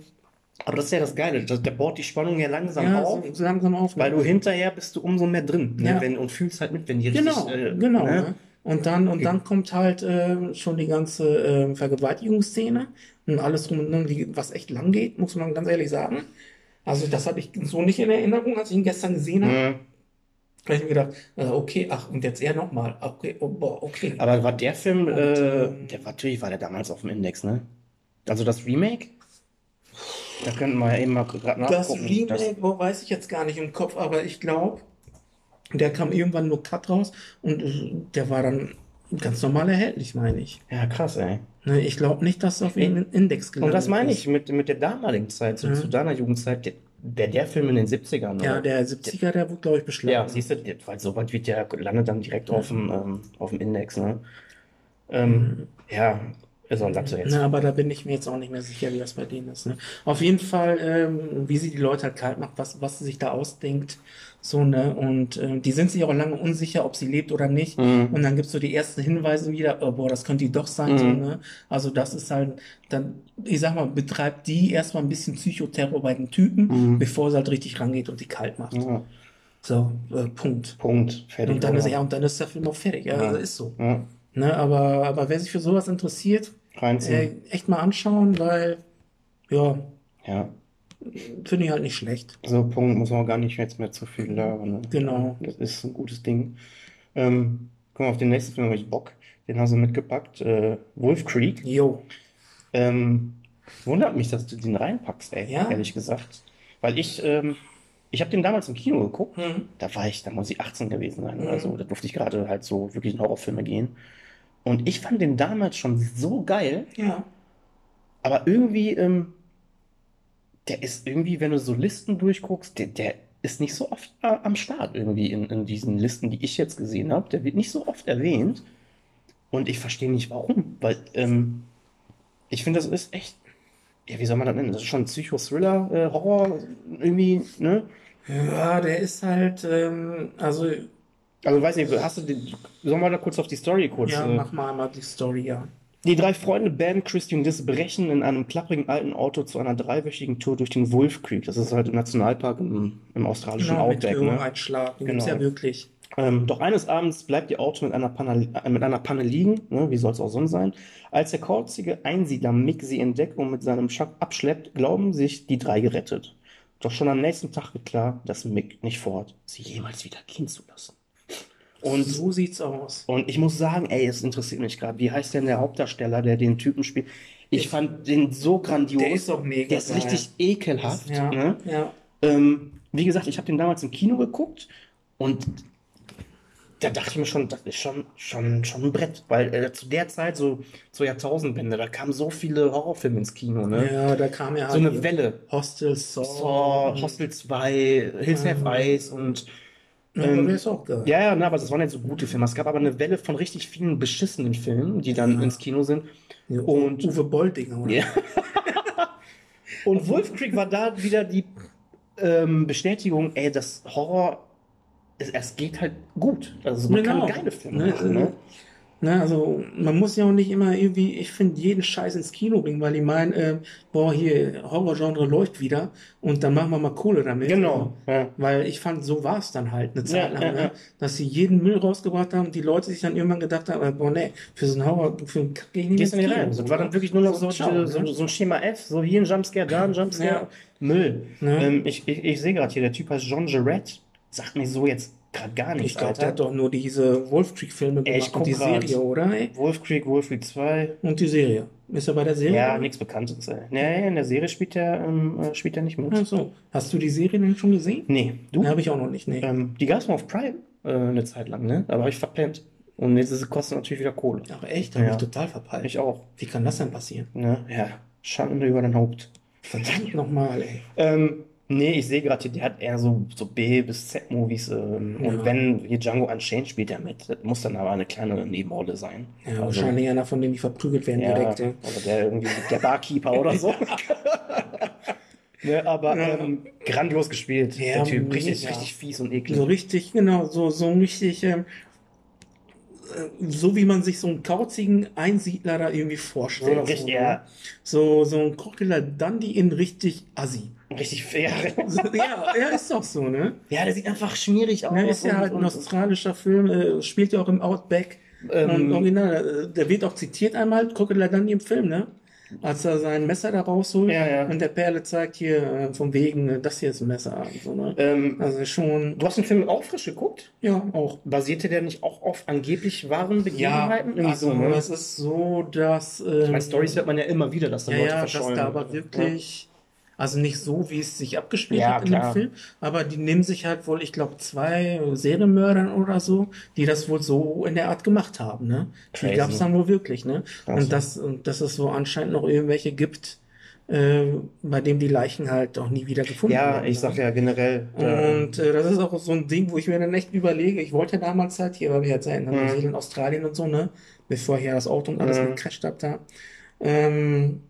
Aber das ist ja das Geile, das, der baut die Spannung ja langsam ja, auf, so, langsam auf. weil du hinterher bist du umso mehr drin, ne? Ja. Wenn, und fühlst halt mit, wenn die Genau, richtig, äh, genau. ne? Ne? Und dann, und dann kommt halt äh, schon die ganze äh, Vergewaltigungsszene und alles drum und dran, die- was echt lang geht, muss man ganz ehrlich sagen. Also das hatte ich so nicht in Erinnerung, als ich ihn gestern gesehen habe. Mhm. Da habe ich mir gedacht, äh, okay, ach, und jetzt er nochmal. Okay, oh, boah, okay. Aber war der Film, äh, ähm, der war natürlich war der damals auf dem Index, ne? Also das Remake? Da könnten wir ja eben mal gerade Das nachgucken. Remake, wo weiß ich jetzt gar nicht im Kopf, aber ich glaube, der kam irgendwann nur Cut raus und äh, der war dann Ganz normal erhältlich, meine ich. Ja, krass, ey. Ne, ich glaube nicht, dass es auf irgendeinem Index Und gelandet das meine ich mit, mit der damaligen Zeit, so Mhm. zu deiner Jugendzeit, der, der, der Film in den 70ern, Ja, oder? der 70er, der wurde, glaube ich, beschlagen. Ja, siehst du, weil so weit wird der landet dann direkt auf dem, ähm, auf dem Index, ne? Ähm, ja, ist auch Latte jetzt. Ne, aber da bin ich mir jetzt auch nicht mehr sicher, wie das bei denen ist. Ne? Auf jeden Fall, ähm, wie sie die Leute halt kalt macht, was, was sie sich da ausdenkt. So, ne? Und ähm, die sind sich auch lange unsicher, ob sie lebt oder nicht. Mhm. Und dann gibt's so die ersten Hinweise wieder, oh, boah, das könnte die doch sein. So, Mhm. ne? Also das ist halt, dann, ich sag mal, betreibt die erstmal ein bisschen Psychoterror bei den Typen, Mhm. bevor sie halt richtig rangeht und die kalt macht. Ja, So, äh, Punkt. Punkt, fertig. Und dann ist, ja, und dann ist der Film auch fertig. Ja, Ja. also ist so. Ja, Ne? Aber, aber wer sich für sowas interessiert, reinziehen. äh, echt mal anschauen, weil, ja, Ja, finde ich halt nicht schlecht. so Punkt, muss man auch gar nicht jetzt mehr zu viel labern. Ne? Genau. Das ist ein gutes Ding. Ähm, guck mal, auf den nächsten Film habe ich Bock. Den hast du mitgepackt. Äh, Wolf Creek. Jo. Ähm, wundert mich, dass du den reinpackst, ey, Ja. ehrlich gesagt. Weil ich, ähm, ich habe den damals im Kino geguckt. Hm. Da war ich, da muss ich 18 gewesen sein. Mhm. Also da durfte ich gerade halt so wirklich in Horrorfilme gehen. Und ich fand den damals schon so geil, Ja. aber irgendwie, ähm, der ist irgendwie, wenn du so Listen durchguckst, der, der ist nicht so oft äh, am Start irgendwie in, in diesen Listen, die ich jetzt gesehen habe. Der wird nicht so oft erwähnt. Und ich verstehe nicht warum, weil ähm, ich finde, das ist echt, ja, wie soll man das nennen? Das ist schon Psycho-Thriller, äh, Horror, irgendwie, ne? Ja, der ist halt, ähm, also, Also, weiß nicht, hast du den, sollen wir da kurz auf die Story kurz? ja, äh, mach mal einmal die Story, ja. Die drei Freunde Ben, Christy und Liz brechen in einem klapprigen alten Auto zu einer dreiwöchigen Tour durch den Wolf Creek. Das ist halt im Nationalpark im, im australischen Genau, mit Outback, ne? Höheneinschlag, den gibt's Genau. ja wirklich. Ähm, doch eines Abends bleibt ihr Auto mit einer Panne, äh, mit einer Panne liegen, ne? Wie soll es auch sonst sein? Als der kauzige Einsiedler Mick sie entdeckt und mit seinem Schack abschleppt, glauben sich die drei gerettet. Doch schon am nächsten Tag wird klar, dass Mick nicht vorhat, sie jemals wieder gehen zu lassen. Und so sieht's aus. Und ich muss sagen, ey, es interessiert mich gerade. Wie heißt denn der Hauptdarsteller, der den Typen spielt? Ich fand den so grandios. Der ist doch mega Der ist geil. richtig ekelhaft. Ja, Ne? ja. Ähm, wie gesagt, ich habe den damals im Kino geguckt und da dachte ich mir schon, das ist schon, schon, schon ein Brett. Weil äh, zu der Zeit, so zur Jahrtausendwende, da kamen so viele Horrorfilme ins Kino. Ne? Ja, da kam ja So eine Welle. Hostel, Saw. Saw, Hostel 2, Hills Have. Eyes und Ja, ähm, aber der ist auch geil. ja, ja, na, aber das waren jetzt so gute Filme. Es gab aber eine Welle von richtig vielen beschissenen Filmen, die dann Ja. ins Kino sind. Ja, und- Uwe Boldinger, oder? Ja. Und Wolf Creek war da wieder die ähm, Bestätigung, ey, das Horror, es, es geht halt gut. Also man Genau. kann geile Filme Ne, machen, ne? Ne, also man muss ja auch nicht immer irgendwie, ich finde, jeden Scheiß ins Kino bringen, weil die meinen, äh, boah, hier, Horrorgenre läuft wieder und dann machen wir mal Kohle damit. Genau. Ja. Weil ich fand, so war es dann halt eine Zeit Ja, lang, ja, ne? dass sie jeden Müll rausgebracht haben, die Leute sich dann irgendwann gedacht haben, äh, boah, nee, für so einen Horror, für einen Kack geh ich nicht Gehst ins Kino. rein. Das war dann wirklich nur noch so, so, ne? so ein Schema F, so hier ein Jumpscare, da ein Jumpscare. Müll. Ne? Ähm, ich ich, ich sehe gerade hier, der Typ heißt Jean Jarrett. Sagt mir so jetzt gerade gar nichts, Ich glaube, der hat doch nur diese Wolf Creek Filme Ey, ich gemacht und die. Serie, oder? Ey? Wolf Creek, Wolf Creek 2. Und die Serie. Ist er bei der Serie? Ja, nichts Bekanntes. Ey. Nee, in der Serie spielt er, ähm, äh, spielt er nicht mit. Ach so. Hast du die Serie denn schon gesehen? Nee, du? Habe ich auch noch nicht, nee. Ähm, die gab es mal auf Prime äh, eine Zeit lang, ne? Aber habe ich verpennt. Und jetzt ist es kostet natürlich wieder Kohle. Ach echt, habe Ja. ich total verpeilt. Ich auch. Wie kann das denn passieren? Ne? Ja. Schande über dein Haupt. Verdammt nochmal, ey. Ähm, nee, ich sehe gerade hier, der hat eher so, so B- bis Z-Movies. Ähm, Ja. Und wenn hier Django Unchained spielt er mit, das muss dann aber eine kleine Nebenrolle sein. Ja, Also, wahrscheinlich einer von denen, die verprügelt werden Ja, direkt. Ja. oder der irgendwie der Barkeeper oder so. ne, aber ähm, grandios gespielt, Ja, der Typ. Richtig, richtig fies und eklig. So richtig, genau, so, so richtig, ähm, äh, so wie man sich so einen kauzigen Einsiedler da irgendwie so vorstellt. richtig, so, ne? ja, so, so ein Crocodile Dundee in richtig assi. Richtig, ja. So, ja, ja, ist doch so, ne? ja, der sieht einfach schmierig aus. Ne, ist ja halt ein australischer Film, äh, spielt ja auch im Outback. Ähm, und original, äh, der wird auch zitiert einmal, Crocodile Dundee im Film, ne? Als er sein Messer da rausholt Ja, ja. und der Perle zeigt hier, äh, von wegen, äh, das hier ist ein Messer. und So, ne? Ähm, Also schon, du hast den Film auch frisch geguckt? ja, auch. Basierte der nicht auch auf angeblich wahren Begebenheiten? Irgendwie also, so, ne? es ist so, dass. Ich meine, Ähm, Stories hört man ja immer wieder, dass da ja, Leute ja, dass da aber wirklich Also nicht so, wie es sich abgespielt Ja, hat in dem klar. Film, aber die nehmen sich halt wohl, ich glaube, zwei Serienmördern oder so, die das wohl so in der Art gemacht haben, ne? Die Crazy. gab es dann wohl wirklich, ne? Krass. Und das, und dass es so anscheinend noch irgendwelche gibt, äh, bei dem die Leichen halt auch nie wieder gefunden Ja, werden. ich sag ja generell. Und äh, das ist auch so ein Ding, wo ich mir dann echt überlege, ich wollte damals halt hier, weil wir jetzt in Mhm. Australien und so, ne, bevor hier das Auto und alles Mhm. gecrasht hat da, ähm,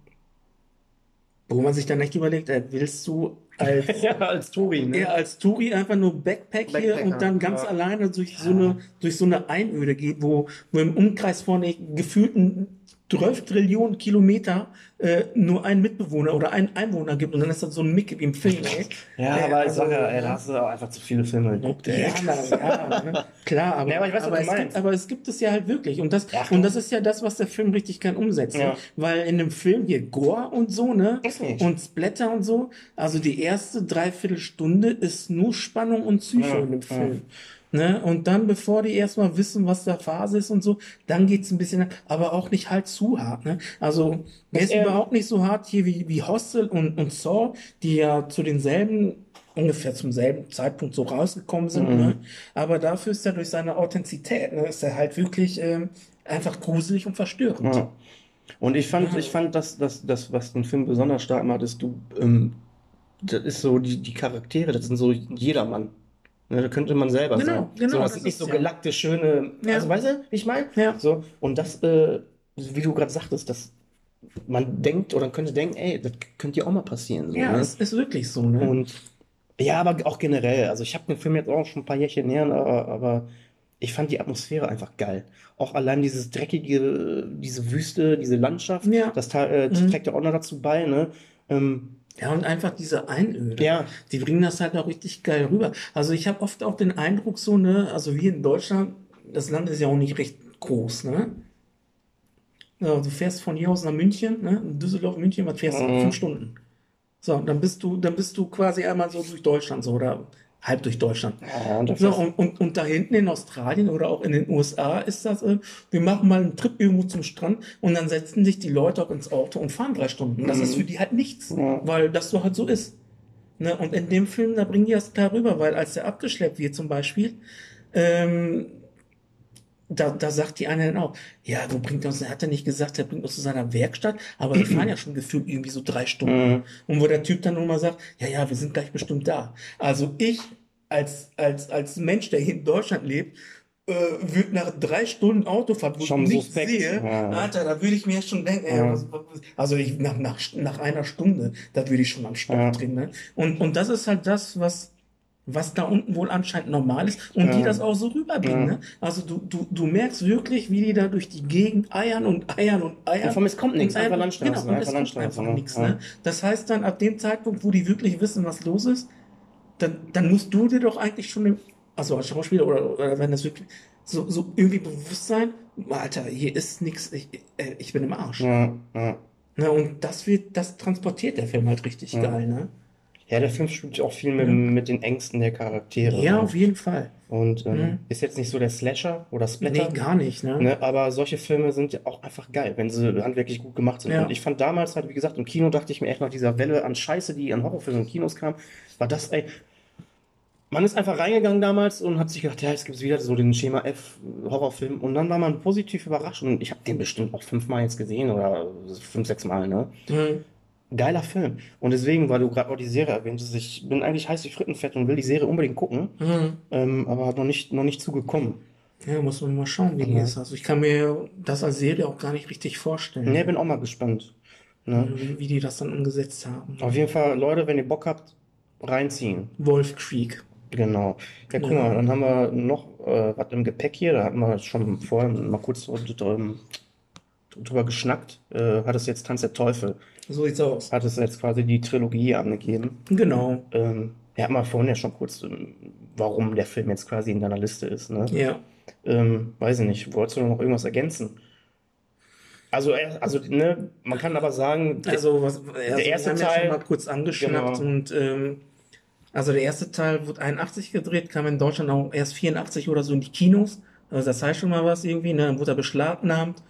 wo man sich dann echt überlegt, äh, willst du als ja, als Touri, ne? eher als Touri einfach nur Backpack hier Backpacker, und dann ganz ja. alleine durch so eine, durch so eine Einöde geht, wo, wo im Umkreis von äh, gefühlten 12 Trillionen Kilometer äh, nur einen Mitbewohner oder einen Einwohner gibt und dann ist das so ein Mick wie im Film, ey. Ja, Äh, aber ich also, sag ja, ey, da hast du auch einfach zu viele Filme geguckt, ey. ja, ja, ne? klar, aber, Ja, aber ich weiß, aber, es gibt, aber es gibt es ja halt wirklich. Und das, und das ist ja das, was der Film richtig kann umsetzen. Ja. Weil in dem Film hier Gore und so, ne? Und Splatter und so, also die erste Dreiviertelstunde ist nur Spannung und Psycho in dem. Film. Ne? Und dann, bevor die erstmal wissen, was da Phase ist und so, dann geht's ein bisschen, aber auch nicht halt zu hart. Ne? Also, der Das ist überhaupt nicht so hart hier wie, wie Hostel und, und Saw, die ja zu denselben, ungefähr zum selben Zeitpunkt so rausgekommen sind. Mhm. Ne? Aber dafür ist er durch seine Authentizität, ne? ist er halt wirklich ähm, einfach gruselig und verstörend. Ja. Und ich fand, ich fand, dass das, das, was den Film besonders stark macht, ist, du, ähm, das ist so, die, die Charaktere, das sind so jedermann. Ne, da könnte man selber Genau, sein. genau, So, das das sind nicht ist so ja. gelackte, schöne, Ja. also weißt du, wie ich meine? Ja. So, und das, äh, wie du gerade sagtest, dass man denkt oder könnte denken, ey, das könnte ja auch mal passieren. So, Ja, ne? es ist wirklich so. Ne? Und ja, aber auch generell. Also ich habe den Film jetzt auch schon ein paar Jährchen näher, aber, aber ich fand die Atmosphäre einfach geil. Auch allein dieses dreckige, diese Wüste, diese Landschaft, Ja. das äh, Mhm. trägt ja auch noch dazu bei, ne? Ähm, Ja, und einfach diese Einöde. Ja. Die bringen das halt auch richtig geil rüber. Also ich habe oft auch den Eindruck so, ne, also wie in Deutschland, das Land ist ja auch nicht recht groß, ne? Ja, du fährst von hier aus nach München, ne? Düsseldorf, München, was fährst du? Mhm. Fünf Stunden. So, dann bist du, dann bist du quasi einmal so durch Deutschland so oder halb durch Deutschland. ja, und So, und, und, und da hinten in Australien oder auch in den USA ist das, äh, wir machen mal einen Trip irgendwo zum Strand und dann setzen sich die Leute auch ins Auto und fahren drei Stunden. Das ist für die halt nichts, Ja. weil das so halt so ist. Ne? Und in dem Film, da bringen die das klar rüber, weil als der abgeschleppt wird zum Beispiel, ähm, da, da sagt die eine dann auch, ja, wo bringt er uns, er hat ja nicht gesagt, er bringt uns zu seiner Werkstatt, aber wir fahren ja schon gefühlt irgendwie so drei Stunden. Mhm. Und wo der Typ dann nur mal sagt, ja, ja, wir sind gleich bestimmt da. Also ich als, als, als Mensch, der hier in Deutschland lebt, äh, würde nach drei Stunden Autofahrt, wo ich Schon nichts suspekt. sehe, Ja. Alter, da würde ich mir schon denken, ey, Ja. was, was, also ich, nach, nach, nach einer Stunde, da würde ich schon am Stock Ja. drehen. Ne? Und, und das ist halt das, was, was da unten wohl anscheinend normal ist und die Ja. das auch so rüberbringen. Ja. Ne? Also du, du, du merkst wirklich, wie die da durch die Gegend eiern und eiern und eiern. Allem, es kommt nichts, einfach Landstraße, Genau, und einfach Landstraße, einfach ne? nichts. Ne? Das heißt dann, ab dem Zeitpunkt, wo die wirklich wissen, was los ist, dann, dann musst du dir doch eigentlich schon, im, also als Schauspieler oder, oder wenn das wirklich so, so irgendwie bewusst sein, Alter, hier ist nichts, ich, äh, ich bin im Arsch. ja, ja. Ne? Und das wird, das transportiert der Film halt richtig Ja. geil, ne? Ja, der Film spielt auch viel mit, Ja. mit den Ängsten der Charaktere. Ja, ne? auf jeden Fall. Und ähm, Mhm. ist jetzt nicht so der Slasher oder Splatter. Nee, gar nicht, ne? Ne, aber solche Filme sind ja auch einfach geil, wenn sie handwerklich gut gemacht sind. Ja. Und ich fand damals halt, wie gesagt, im Kino dachte ich mir echt nach dieser Welle an Scheiße, die an Horrorfilmen in Kinos kam, war das, ey, man ist einfach reingegangen damals und hat sich gedacht, ja, jetzt gibt es wieder so den Schema F Horrorfilm und dann war man positiv überrascht und ich habe den bestimmt auch fünfmal jetzt gesehen oder fünf, sechs Mal, ne? Mhm. Geiler Film. Und deswegen, weil du gerade auch die Serie erwähntest, ich bin eigentlich heiß wie Frittenfett und will die Serie unbedingt gucken, Mhm. ähm, aber hat noch nicht, noch nicht zugekommen. Ja, muss man mal schauen, wie die Ja. ist. Also ich kann mir das als Serie auch gar nicht richtig vorstellen, Ne, bin auch mal gespannt. Ne? wie, wie die das dann umgesetzt haben. Auf jeden Fall, Leute, wenn ihr Bock habt, reinziehen. Wolf Creek. Genau. Ja, guck mal, dann haben wir noch äh, was im Gepäck hier. Da hatten wir schon vorher mal kurz drüber, drüber geschnackt. Äh, hat es jetzt Tanz der Teufel. So sieht's aus. Hat es jetzt quasi die Trilogie angegeben. Genau. Ähm, wir hatten mal vorhin ja schon kurz, ähm, warum der Film jetzt quasi in deiner Liste ist. Ne? Ja. Ähm, weiß ich nicht. Wolltest du noch irgendwas ergänzen? Also, äh, also ne, man kann aber sagen, der- Also, was, also der erste wir haben ja Teil- schon mal kurz angeschnappt Genau. und ähm, also der erste Teil wurde 81 gedreht, kam in Deutschland auch erst 84 oder so in die Kinos. Also das heißt schon mal was irgendwie, ne? Dann wurde er beschlagnahmt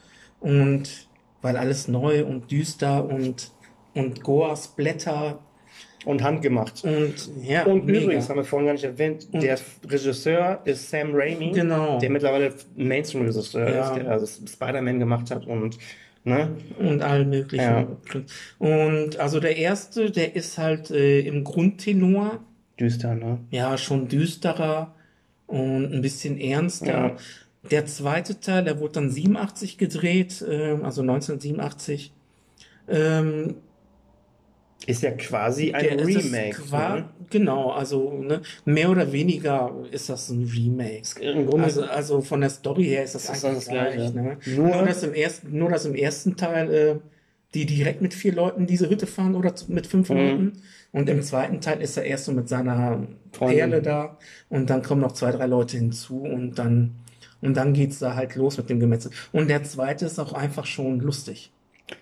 und weil alles neu und düster und und Goa Splatter Und handgemacht. Und ja, Und mega. übrigens, haben wir vorhin gar nicht erwähnt, Und- der Regisseur ist Sam Raimi, Genau. der mittlerweile Mainstream-Regisseur Ja. ist, der also Spider-Man gemacht hat und ne? und allen möglichen. Ja. Und also der erste, der ist halt äh, im Grundtenor, düster, ne? ja, schon düsterer und ein bisschen ernster. Ja. Der zweite Teil, der wurde dann 87 gedreht, ähm, also 1987. Ähm, Ist ja quasi ein der Remake. qua- ne? Genau, also ne, mehr oder weniger ist das ein Remake. Im Grunde Also, also von der Story her ist das, Das ist eigentlich das Gleiche. gleich. Ne? Nur- Nur, dass im ersten, nur dass im ersten Teil äh, die direkt mit vier Leuten diese Hütte fahren oder mit fünf Mhm. Leuten. Und im zweiten Teil ist er erst so mit seiner Freundin. Perle da und dann kommen noch zwei, drei Leute hinzu und dann und dann geht's da halt los mit dem Gemetzel. Und der zweite ist auch einfach schon lustig.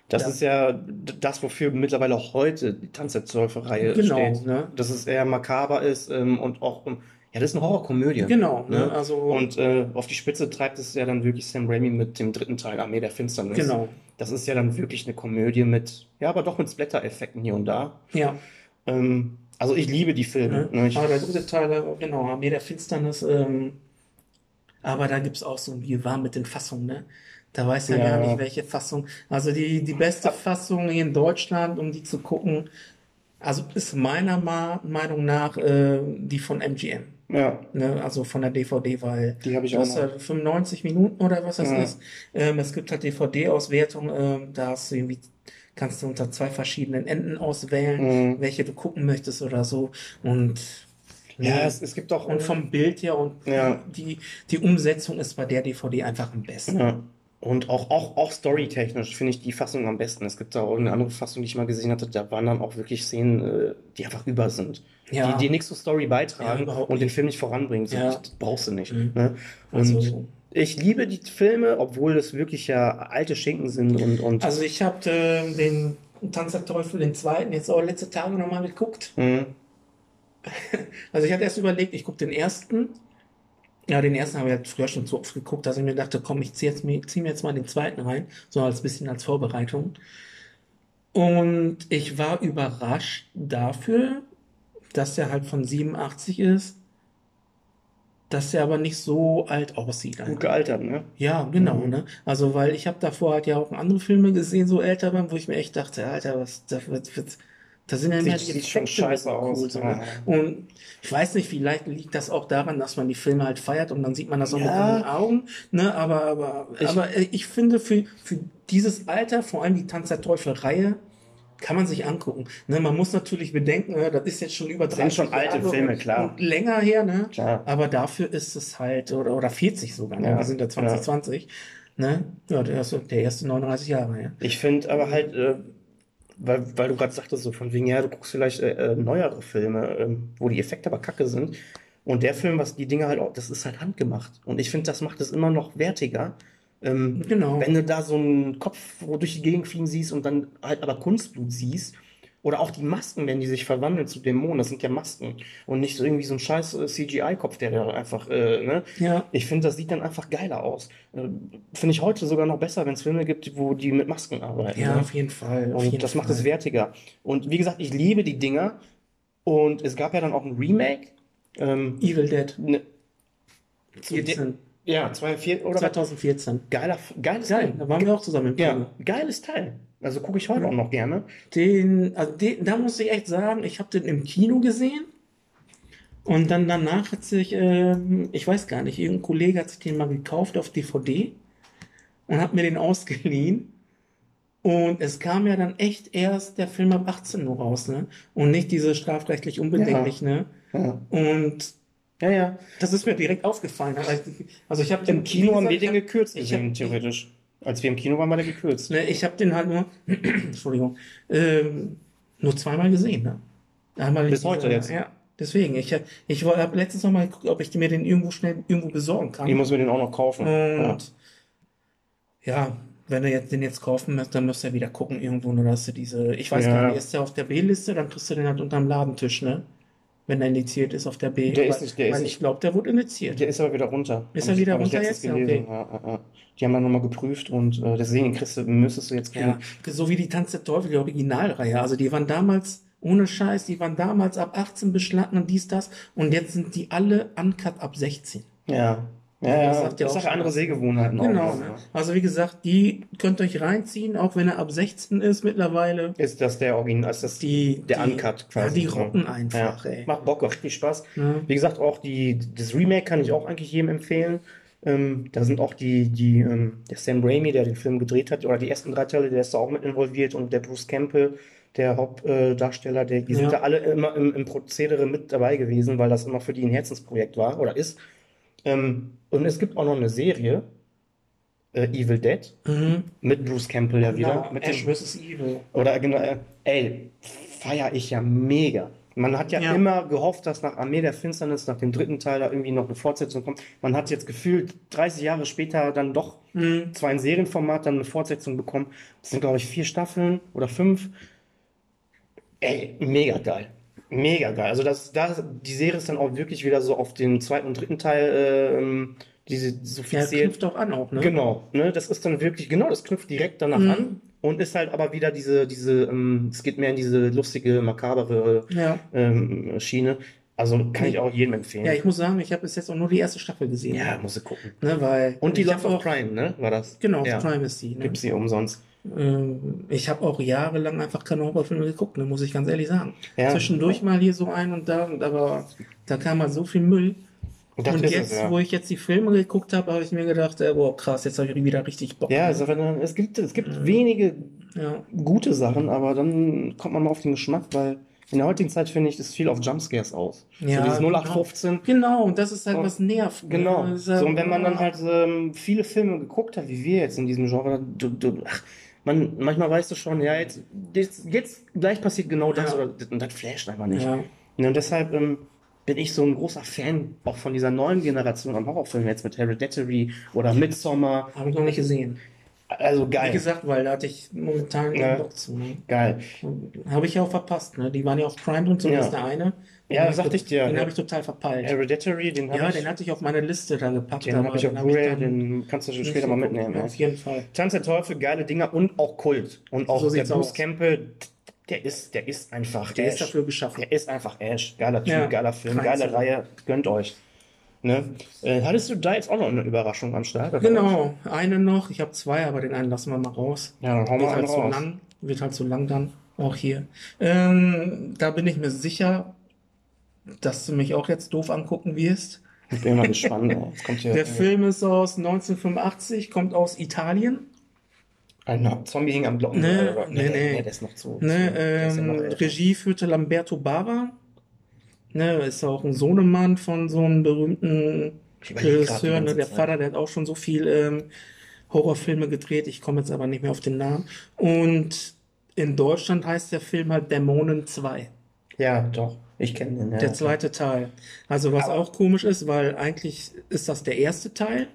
Das Ja. ist ja das, wofür mittlerweile auch heute die Tanz der Teufel-Reihe Genau, steht. ne? Dass es eher makaber ist ähm, und auch, ähm, ja, das ist eine Horrorkomödie. Genau, ne? Ne? Also Und äh, auf die Spitze treibt es ja dann wirklich Sam Raimi mit dem dritten Teil, Armee der Finsternis. genau. Das ist ja dann wirklich eine Komödie mit, ja, aber doch mit Splatter-Effekten hier und da. Ja. Ähm, also ich liebe die Filme. Ne? Ne? Ich, aber der dritte Teil, genau, Armee der Finsternis, ähm, aber da gibt's auch so ein Wirrwarr mit den Fassungen, ne? Da weiß ja, Ja. gar nicht, welche Fassung. Also die, die beste Fassung hier in Deutschland, um die zu gucken, also ist meiner Meinung nach äh, die von MGM. ja, Ne? Also von der DVD, weil die habe ich auch ja 95 Minuten oder was das Ja. ist. Ähm, es gibt halt DVD-Auswertung, ähm, da hast du irgendwie, kannst du unter zwei verschiedenen Enden auswählen, Mhm. welche du gucken möchtest oder so. Und Ja, nee. es, es gibt auch. und vom Bild her und Ja. die, die Umsetzung ist bei der DVD einfach am besten. Ja. Und auch, auch, auch storytechnisch finde ich die Fassung am besten. Es gibt da auch eine andere Fassung, die ich mal gesehen hatte, da waren dann auch wirklich Szenen, äh, die einfach über sind. Ja. Die, die nichts zur Story Ja, beitragen überhaupt und den. Film nicht voranbringen. So, Ja. Das brauchst du nicht. Mhm. Ne? Und Also- ich liebe die Filme, obwohl es wirklich ja alte Schinken sind und, und Also ich habe äh, den Tanz der Teufel, den zweiten, jetzt auch letzte Tage nochmal geguckt. Mhm. Also ich hatte erst überlegt, ich gucke den ersten. Ja, den ersten habe ich halt früher schon zu oft geguckt, dass ich mir dachte, komm, ich ziehe jetzt, mir- zieh mir jetzt mal den zweiten rein, so als bisschen als Vorbereitung. Und ich war überrascht dafür, dass er halt von 87 ist, dass er aber nicht so alt aussieht. gut gealtert, ne? Ja, genau, Mhm. ne? Also, weil ich habe davor halt ja auch andere Filme gesehen, so älter waren, wo ich mir echt dachte, Alter, was, da, was, was, da sind ja Sieht- die schon scheiße aus. cool, so, Ja. Und ich weiß nicht, vielleicht liegt das auch daran, dass man die Filme halt feiert und dann sieht man das auch Ja. mit den Augen, ne? Aber, aber, Ich- aber äh, ich finde, für, für dieses Alter, vor allem die Tanz der Teufel-Reihe, kann man sich angucken. Ne, man muss natürlich bedenken, äh, das ist jetzt schon über Das sind 30 schon alte Jahre Filme, klar. Länger her, ne? Klar. Aber dafür ist es halt, oder, oder 40 sogar, ne? Ja, Wir sind ja 2020. Ne? Ja, der erste, der erste 39 Jahre, ja. Ich finde aber halt, äh, weil, weil du gerade sagtest, so von wegen, ja, du guckst vielleicht äh, äh, neuere Filme, ähm, wo die Effekte aber kacke sind. Und der Film, was die Dinge halt auch, das ist halt handgemacht. Und ich finde, das macht es immer noch wertiger. Ähm, Genau. Wenn du da so einen Kopf wo durch die Gegend fliegen siehst und dann halt aber Kunstblut siehst. Oder auch die Masken, wenn die sich verwandeln zu Dämonen, das sind ja Masken. Und nicht so irgendwie so ein scheiß äh, CGI-Kopf, der da einfach, äh, ne? Ja. Ich finde, das sieht dann einfach geiler aus. Äh, finde ich heute sogar noch besser, wenn es Filme gibt, wo die mit Masken arbeiten. Ja, ne? auf jeden Fall. Auf Und jeden das macht Fall. es wertiger. Und wie gesagt, ich liebe die Dinger. Und es gab ja dann auch ein Remake. Ähm, Evil Dead ne, zu de- 14, ja, 2004 oder was? 2014. Geiler, geiles Geil, Teil. da waren wir auch zusammen im Kino. Ja, geiles Teil. Also gucke ich heute auch noch gerne. Den, also den, da muss ich echt sagen, ich habe den im Kino gesehen. Und dann danach hat sich, ähm, ich weiß gar nicht, irgendein Kollege hat sich den mal gekauft auf DVD und hat mir den ausgeliehen. Und es kam ja dann echt erst der Film ab 18 Uhr raus, ne? Und nicht diese strafrechtlich unbedenklich, ne? Ja, Und ja. ja. das ist mir direkt aufgefallen. Also, also ich habe den Im Kino den ich hab- gekürzt ich gesehen, hab- theoretisch. Als wir im Kino waren, war der gekürzt. Ne, ich habe den halt nur, Entschuldigung, ähm, nur zweimal gesehen. Ne? Einmal in Bis heute jetzt? Ja, deswegen. Ich, ich habe letztens noch mal geguckt, ob ich mir den irgendwo schnell irgendwo besorgen kann. Ich muss mir den auch noch kaufen. Ja. Und ja. wenn du jetzt den jetzt kaufen möchtest, dann müsst ihr wieder gucken irgendwo, nur dass du diese, ich weiß Ja. gar nicht, ist der auf der B-Liste, dann kriegst du den halt unterm Ladentisch, ne? Wenn er indiziert ist auf der B. Der ist weil, nicht- der ist weil nicht- ich glaube, der wurde indiziert. Der ist aber wieder runter. Ist er wieder runter jetzt? Ja. Ja, ja, ja. Die haben dann nochmal geprüft und äh, deswegen kriegst du, müsstest du jetzt kriegen. Ja, so wie die Tanz der Teufel, die Originalreihe. Also die waren damals ohne Scheiß, die waren damals ab 18 beschlagen und dies, das. Und jetzt sind die alle uncut ab 16. Ja. Ja, ja, Das sagt ja auch andere. Sehgewohnheiten Genau. auch. Ne? ne? Also wie gesagt, die könnt ihr euch reinziehen, auch wenn er ab 16 ist mittlerweile. Ist das der Original, ist das Die, der die, Uncut Ja, quasi? die ne? rocken einfach, Ja. ey. Macht Bock, macht richtig Spaß. Ja. Wie gesagt, auch die, das Remake kann ich auch eigentlich jedem empfehlen. Ähm, da sind auch die, die, ähm, der Sam Raimi, der den Film gedreht hat, oder die ersten drei Teile, der ist da auch mit involviert und der Bruce Campbell, der Hauptdarsteller, der, die sind Ja. da alle immer im, im Prozedere mit dabei gewesen, weil das immer für die ein Herzensprojekt war oder ist. Ähm, und es gibt auch noch eine Serie, äh, Evil Dead, Mhm. mit Bruce Campbell ja wieder. Ja, mit Ash vs. Evil. oder genau, äh, ey, feier ich ja mega. Man hat ja, Ja. immer gehofft, dass nach Armee der Finsternis, nach dem dritten Teil, da irgendwie noch eine Fortsetzung kommt. Man hat jetzt gefühlt 30 Jahre später dann doch Mhm. zwar ein Serienformat dann eine Fortsetzung bekommen. Das sind, glaube ich, vier Staffeln oder fünf. Ey, mega geil. Mega geil. Also das, das, die Serie ist dann auch wirklich wieder so auf den zweiten und dritten Teil ähm, diese so Ja, fixiert. knüpft auch an auch, ne? Genau, ne, das ist dann wirklich, genau, das knüpft direkt danach Mhm. an und ist halt aber wieder diese, diese, ähm, es geht mehr in diese lustige, makabere Ja. ähm, Schiene. Also kann ich auch jedem empfehlen. Ja, ich muss sagen, ich habe bis jetzt auch nur die erste Staffel gesehen. Ja, muss ich gucken. Ne, weil Und die Love of Crime, ne, war das? Genau, ja. Prime ist die. Ne? Gibt's sie umsonst. Ähm, ich habe auch jahrelang einfach keine Horrorfilme geguckt, ne, muss ich ganz ehrlich sagen. Ja. Zwischendurch mal hier so ein und da, aber da kam halt so viel Müll. Das und jetzt, es, ja. wo ich jetzt die Filme geguckt habe, habe ich mir gedacht, äh, boah, krass, jetzt habe ich wieder richtig Bock. Ja, ne? also wenn dann, es gibt, es gibt Mhm. wenige ja. gute Sachen, aber dann kommt man mal auf den Geschmack, weil in der heutigen Zeit finde ich, ist viel auf Jumpscares aus. Ja, so dieses genau. 0815. Genau, und das ist halt Oh, was nervt. ne? Genau. Das ist halt- So, und wenn man dann halt ähm, viele Filme geguckt hat, wie wir jetzt in diesem Genre, du, du, ach, man, manchmal weißt du schon, ja, jetzt, jetzt, jetzt gleich passiert genau das Ja. oder und das flasht einfach nicht. Ja. Und deshalb ähm, bin ich so ein großer Fan auch von dieser neuen Generation an Horrorfilmen jetzt mit Hereditary oder Midsommar. Habe ich noch nicht gesehen. Also Wie geil. gesagt, weil da hatte ich momentan Ja. keinen Bock zu. Ne? Geil. Habe ich ja auch verpasst. Ne? Die waren ja auf Prime und so, Ja. das ist der eine. Ja, Den sagte ich dir. Den habe ich total verpeilt. Hereditary, den habe Ja, ich, den hatte ich auf meine Liste da gepackt. den aber hab ich auf Blu-ray, dann den kannst du später mal mitnehmen. Ja, Ja. Auf jeden Fall. Tanz der Teufel, geile Dinger und auch Kult. Und auch So der Bruce aus. Campbell, der ist, der ist einfach Der ist Ash. dafür geschaffen. Der ist einfach Ash. Geiler Typ, Ja, geiler Film, kein geile. Reihe. Gönnt euch. Ne? Äh, hattest du da jetzt auch noch eine Überraschung am Start? Genau, eine noch. Ich habe zwei, aber den einen lassen wir mal raus. Ja, dann hauen wir halt zu raus. lang. Wird halt zu lang dann. Auch hier. Ähm, da bin ich mir sicher, dass du mich auch jetzt doof angucken wirst. Ich bin mal gespannt. hier Der Film ist aus 1985, kommt aus Italien. Ein Zombie hing am Glocken. Nee, oder- nee, nee. der ist noch zu. Ne, zu ja ähm, noch. Regie führte Lamberto Bava. Ne, ist auch ein Sohnemann von so einem berühmten Regisseur. Ne, der. Vater, der hat auch schon so viel ähm, Horrorfilme gedreht. Ich komme jetzt aber nicht mehr auf den Namen. Und in Deutschland heißt der Film halt Dämonen 2. Ja, doch. Ich kenne den. Ja. Der zweite Teil. Also was Aber- auch komisch ist, weil eigentlich ist das der erste Teil.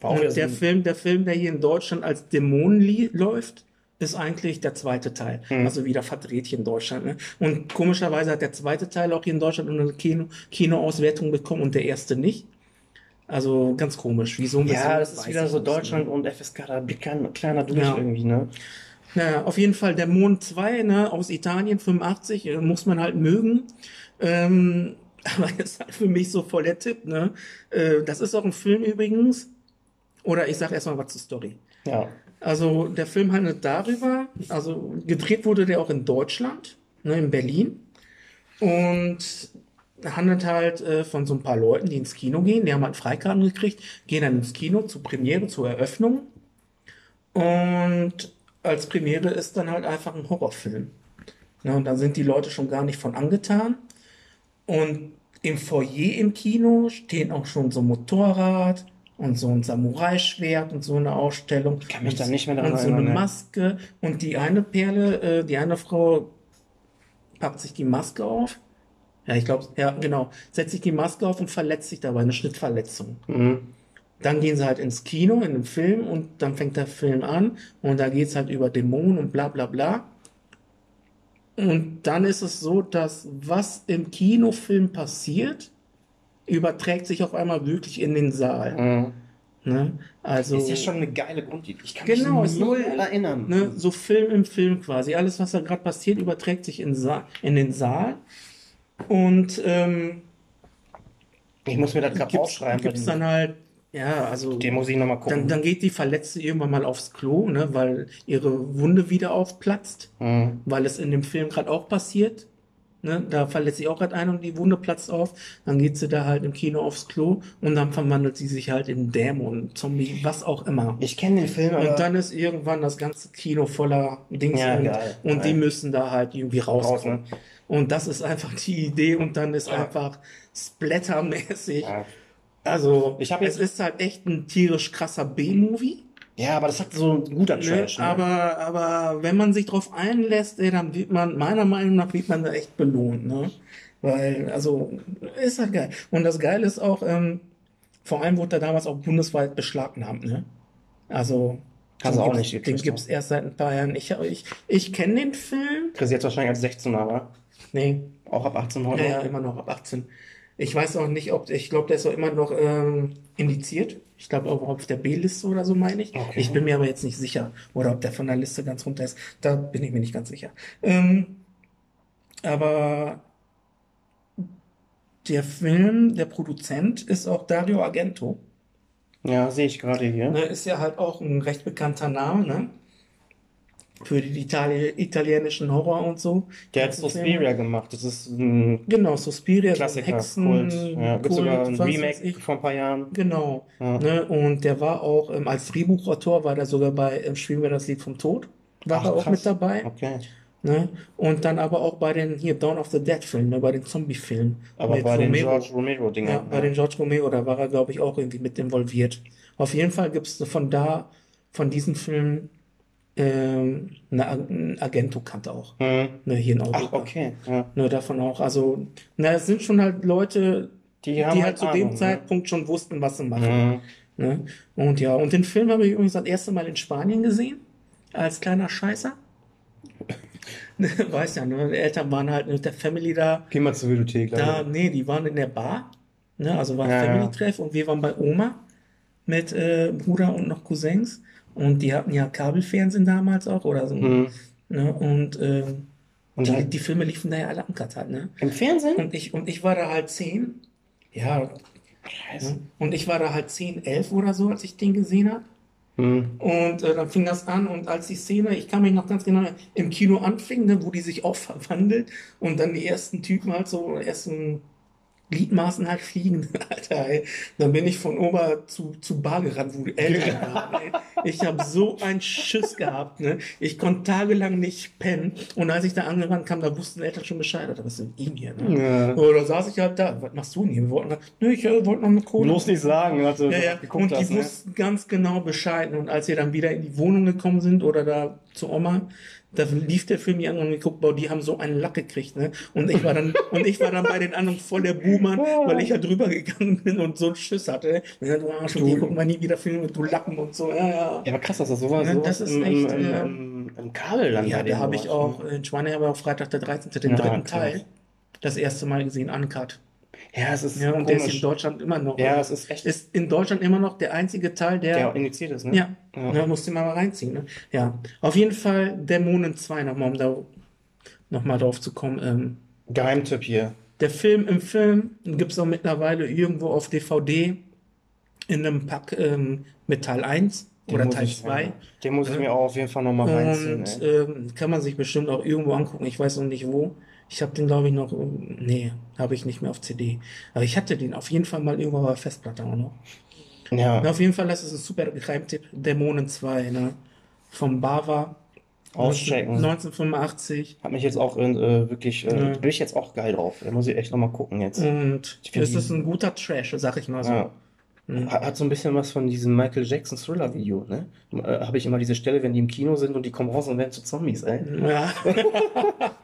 War Und so der ein- Film, der Film, der hier in Deutschland als Dämonen läuft, ist eigentlich der zweite Teil. Hm. Also wieder verdreht hier in Deutschland. Ne? Und komischerweise hat der zweite Teil auch hier in Deutschland eine Kino Kinoauswertung bekommen und der erste nicht. Also ganz komisch. Wieso? Ja, das ist wieder so nicht, Deutschland Ne? und FSK, da kein kleiner durch Ja. irgendwie, ne? Naja, auf jeden Fall Dämonen 2 ne, aus Italien, 85, äh, muss man halt mögen. Ähm, aber das ist halt für mich so voll der Tipp. Ne? Äh, das ist auch ein Film übrigens. Oder ich sag erstmal was zur Story. Ja. Also der Film handelt darüber, also gedreht wurde der auch in Deutschland, ne, in Berlin. Und handelt halt äh, von so ein paar Leuten, die ins Kino gehen. Die haben halt Freikarten gekriegt, gehen dann ins Kino zur Premiere, zur Eröffnung. Und als Premiere ist dann halt einfach ein Horrorfilm. Ne, und da sind die Leute schon gar nicht von angetan. Und im Foyer im Kino stehen auch schon so ein Motorrad und so ein Samurai-Schwert und so eine Ausstellung. Ich kann mich da nicht mehr daran Und so eine ne. Maske. Und die eine Perle, äh, die eine Frau packt sich die Maske auf. Ja, ich glaube, ja, genau. Setzt sich die Maske auf und verletzt sich dabei, eine Schnittverletzung. Mhm. Dann gehen sie halt ins Kino, in den Film und dann fängt der Film an und da geht's halt über Dämonen und bla bla bla. Und dann ist es so, dass was im Kinofilm passiert, überträgt sich auf einmal wirklich in den Saal. Mhm. Ne? Also, Ist ja schon eine geile Grundidee. Ich kann Genau, mich ist null so- erinnern. ne, so Film im Film quasi. Alles, was da gerade passiert, überträgt sich in, Sa in den Saal. Und ähm, Ich muss mir das gerade aufschreiben. gibt's dann halt, ja, also den muss ich nochmal gucken. dann, dann geht die Verletzte irgendwann mal aufs Klo, ne, weil ihre Wunde wieder aufplatzt, Mhm. weil es in dem Film gerade auch passiert. Ne, da verletzt sich auch gerade ein und die Wunde platzt auf. Dann geht sie da halt im Kino aufs Klo und dann verwandelt sie sich halt in Dämon, Zombie, was auch immer. Ich kenne den Film, Und dann ist irgendwann das ganze Kino voller Dings Ja, und, geil, und die müssen da halt irgendwie rauskommen. Raus, ne? Und das ist einfach die Idee und dann ist Ja. einfach splattermäßig. ja. Also Ich hab es jetzt- ist halt echt ein tierisch krasser B-Movie. Ja, aber das hat so ein guter Ne? Trash. Ne? Aber, aber wenn man sich drauf einlässt, ey, dann wird man, meiner Meinung nach, wird man da echt belohnt. Ne? Weil, also, ist halt geil. Und das Geile ist auch, ähm, vor allem wurde er damals auch bundesweit beschlagnahmt. Ne? Also, Hast du den auch nicht Den gekriegt, gibt's erst seit ein paar Jahren. Ich, ich, ich kenne den Film. Chris jetzt wahrscheinlich als 16er, wa? Nee, Auch ab 18 heute. ja, ja, immer noch ab 18. Ich weiß auch nicht, ob, ich glaube, der ist auch immer noch ähm, indiziert. Ich glaube auch auf der B-Liste oder so, meine ich. Okay. Ich bin mir aber jetzt nicht sicher. Oder ob der von der Liste ganz runter ist. Da bin ich mir nicht ganz sicher. Ähm, aber der Film, der Produzent ist auch Dario Argento. Ja, sehe ich gerade hier. Ne, ist ja halt auch ein recht bekannter Name, ne? Für die Itali italienischen Horror und so. Der hat Suspiria gemacht. Das ist ein Genau, Suspiria, Klassiker, Hexen, Kult. Ja, gibt sogar Kult, ein Remake vor ein paar Jahren. Genau. Ja. Ne? Und der war auch ähm, als Drehbuchautor, war der sogar bei ähm, Spielen wir das Lied vom Tod. War Ach, er auch krass. mit dabei. Okay. Ne? Und dann aber auch bei den hier Dawn of the Dead Filmen, ne? bei den Zombie-Filmen. Aber bei den Romero. George Romero-Dingern. Ja, bei den George Romero, da war er, glaube ich, auch irgendwie mit involviert. Auf jeden Fall gibt es von da, von diesen Filmen, ähm, eine, Ag- ein Agento kannte auch. Hm. Ne, hier in Europa. Ach, okay. Ja. Ne, davon auch. Also, na, es sind schon halt Leute, Die die, halt halt zu Ahnung, dem ne? Zeitpunkt schon wussten, was sie machen. Mhm. Ne? Und ja, und den Film habe ich übrigens das erste Mal in Spanien gesehen, als kleiner Scheißer. Weiß ja, ne? Die Eltern waren halt mit der Family da. Geh mal zur Videothek. Da, nee, die waren in der Bar. Ne? Also war ja. Family-Treff und wir waren bei Oma mit äh, Bruder und noch Cousins. Und die hatten ja Kabelfernsehen damals auch oder so. Mhm. Ne? Und ähm, Und die, halt die Filme liefen da ja alle uncut ne? im Fernsehen? Und ich, und ich war da halt zehn. Ja, Scheiße. ne? und ich war da halt zehn, elf oder so, als ich den gesehen habe. Mhm. Und äh, dann fing das an und als die Szene, ich kann mich noch ganz genau im Kino anfing, ne, wo die sich auch verwandelt und dann die ersten Typen halt so, ersten Gliedmaßen halt fliegen, Alter, ey. Dann bin ich von Ober zu, zu Bar gerannt, wo die Eltern waren, ey. Ich habe so einen Schiss gehabt, ne. Ich konnte tagelang nicht pennen und als ich da angerannt kam, da wussten Eltern schon Bescheid, Alter, was ist mit ihm hier, ne. Ja. Oder saß ich halt da, was machst du denn hier? Wir wollten, nö, ich äh, wollte noch eine Kohle. Bloß nicht sagen, du Ja, ja. Und die hast. Ne? wussten ganz genau Bescheid. Und als wir dann wieder in die Wohnung gekommen sind oder da zu Oma, da lief der Film hier an und geguckt, boah, die haben so einen Lack gekriegt, ne? Und ich war dann, und ich war dann bei den anderen voll der Buhmann, weil ich ja drüber gegangen bin und so einen Schiss hatte. Und dann, Arsch, und die gucken mal nie wieder Filme, du Lappen und so, ja, ja. Ja, aber krass, dass das sowas, Ja, sowas das ist im, echt, im, äh, im, im Kabel dann Ja, da habe ich läuft, auch ne? in auch Freitag der 13. den Ja, dritten. Teil das erste Mal gesehen, uncut. Ja, es ist Ja, und der ist in. Deutschland immer noch. Ja, es ist echt, ist in Deutschland immer noch der einzige Teil, der auch injiziert ist, ne? Ja, Ja. ja. musst du mal reinziehen. Ne? Ja, auf jeden Fall Dämonen 2, nochmal, um da nochmal drauf zu kommen. Ähm, Geheimtipp hier. der Film im Film gibt es auch mittlerweile irgendwo auf DVD in einem Pack ähm, mit Teil 1 Den oder Teil ich- 2. Den muss ich Ja. mir auch auf jeden Fall nochmal reinziehen. Und ähm, kann man sich bestimmt auch irgendwo angucken. Ich weiß noch nicht wo. Ich habe den, glaube ich, noch. ähm, Nee, habe ich nicht mehr auf CD. Aber ich hatte den auf jeden Fall mal irgendwo bei Festplatte auch noch. Ja, Na, auf jeden Fall, das ist ein super Geheimtipp. Dämonen 2, ne? Vom Bava. auschecken. 1985. Hat mich jetzt auch äh, wirklich, äh, Ja. bin ich jetzt auch geil drauf. Da muss ich echt nochmal gucken jetzt. Und es ist ein guter Trash, sag ich mal so. Ja. Mhm. Hat, hat so ein bisschen was von diesem Michael Jackson Thriller Video, ne? Äh, Habe ich immer diese Stelle, wenn die im Kino sind und die kommen raus und werden zu Zombies, ey. Ja.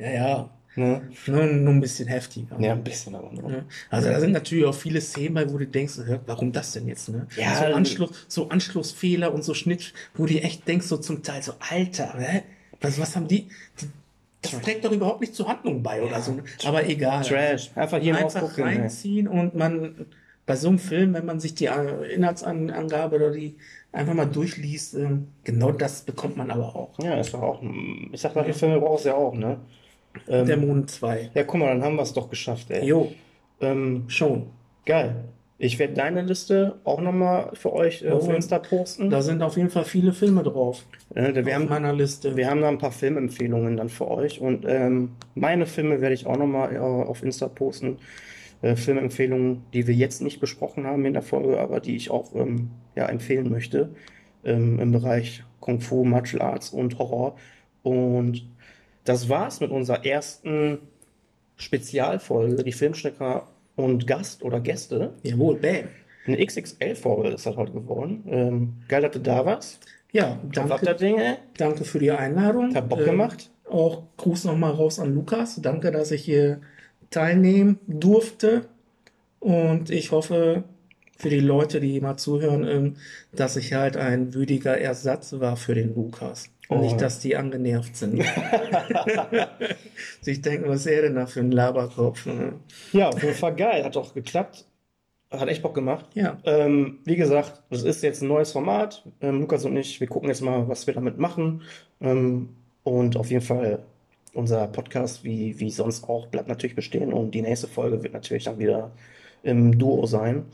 ja, ja. Ne? Nur, nur ein bisschen heftiger. Ja, ein bisschen aber nur. Ne? Also da sind natürlich auch viele Szenen bei, wo du denkst, hä, warum das denn jetzt, ne? Ja, so, Anschluss, so Anschlussfehler und so Schnitt, wo du echt denkst, so zum Teil so, Alter, hä? Was, was haben die, die das trägt doch überhaupt nicht zur Handlung bei oder so. ne? Aber egal. Trash. Einfach hier mal Einfach gucken. ey. reinziehen und man, bei so einem Film, wenn man sich die Inhaltsangabe oder die einfach mal durchliest, äh, genau das bekommt man aber auch. Ja, ist doch auch. Ich sag, solche Filme brauchst du ja auch, ne? Ähm, Der Mond 2. ja, guck mal, dann haben wir es doch geschafft, ey. Jo, Ähm, schon. geil. Ich werde deine Liste auch nochmal für euch äh, auf. Insta posten. Da sind auf jeden Fall viele Filme drauf. Äh, wir, auf haben, meiner Liste. wir haben da ein paar Filmempfehlungen dann für euch. Und ähm, meine Filme werde ich auch nochmal äh, auf Insta posten. Äh, Filmempfehlungen, die wir jetzt nicht besprochen haben in der Folge, aber die ich auch ähm, ja, empfehlen möchte. Ähm, Im Bereich Kung Fu, Martial Arts und Horror. Und das war's mit unserer ersten Spezialfolge, die Filmschnecker und Gast oder Gäste. Jawohl, bam. Eine XXL-Folge ist das heute geworden. Ähm, geil, dass du da warst. Ja, Danke. danke, Dinge. danke für die Einladung. Hat Bock Ähm, gemacht. Auch Gruß nochmal raus an Lukas. Danke, dass ich hier teilnehmen durfte. Und ich hoffe für die Leute, die mal zuhören, ähm, dass ich halt ein würdiger Ersatz war für den Lukas. Und Oh. nicht, dass die angenervt sind. Sich denken, was ist er denn da für ein Laberkopf? ne? Ja, Fall geil. Hat auch geklappt. Hat echt Bock gemacht. Ja, Ähm, wie gesagt, das ist jetzt ein neues Format. Ähm, Lukas und ich, wir gucken jetzt mal, was wir damit machen. Ähm, und auf jeden Fall unser Podcast, wie, wie sonst auch, bleibt natürlich bestehen. Und die nächste Folge wird natürlich dann wieder im Duo sein.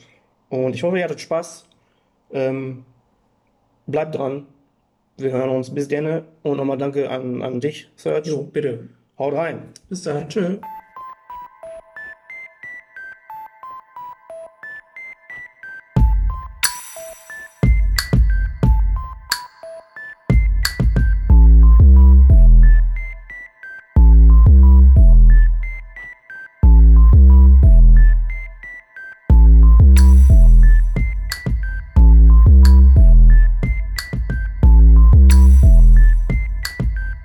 Und ich hoffe, ihr hattet Spaß. Ähm, bleibt dran. Wir hören uns. Bis dann. Und nochmal danke an, an dich, Serge. jo, bitte. Haut rein. Bis dann. Tschö.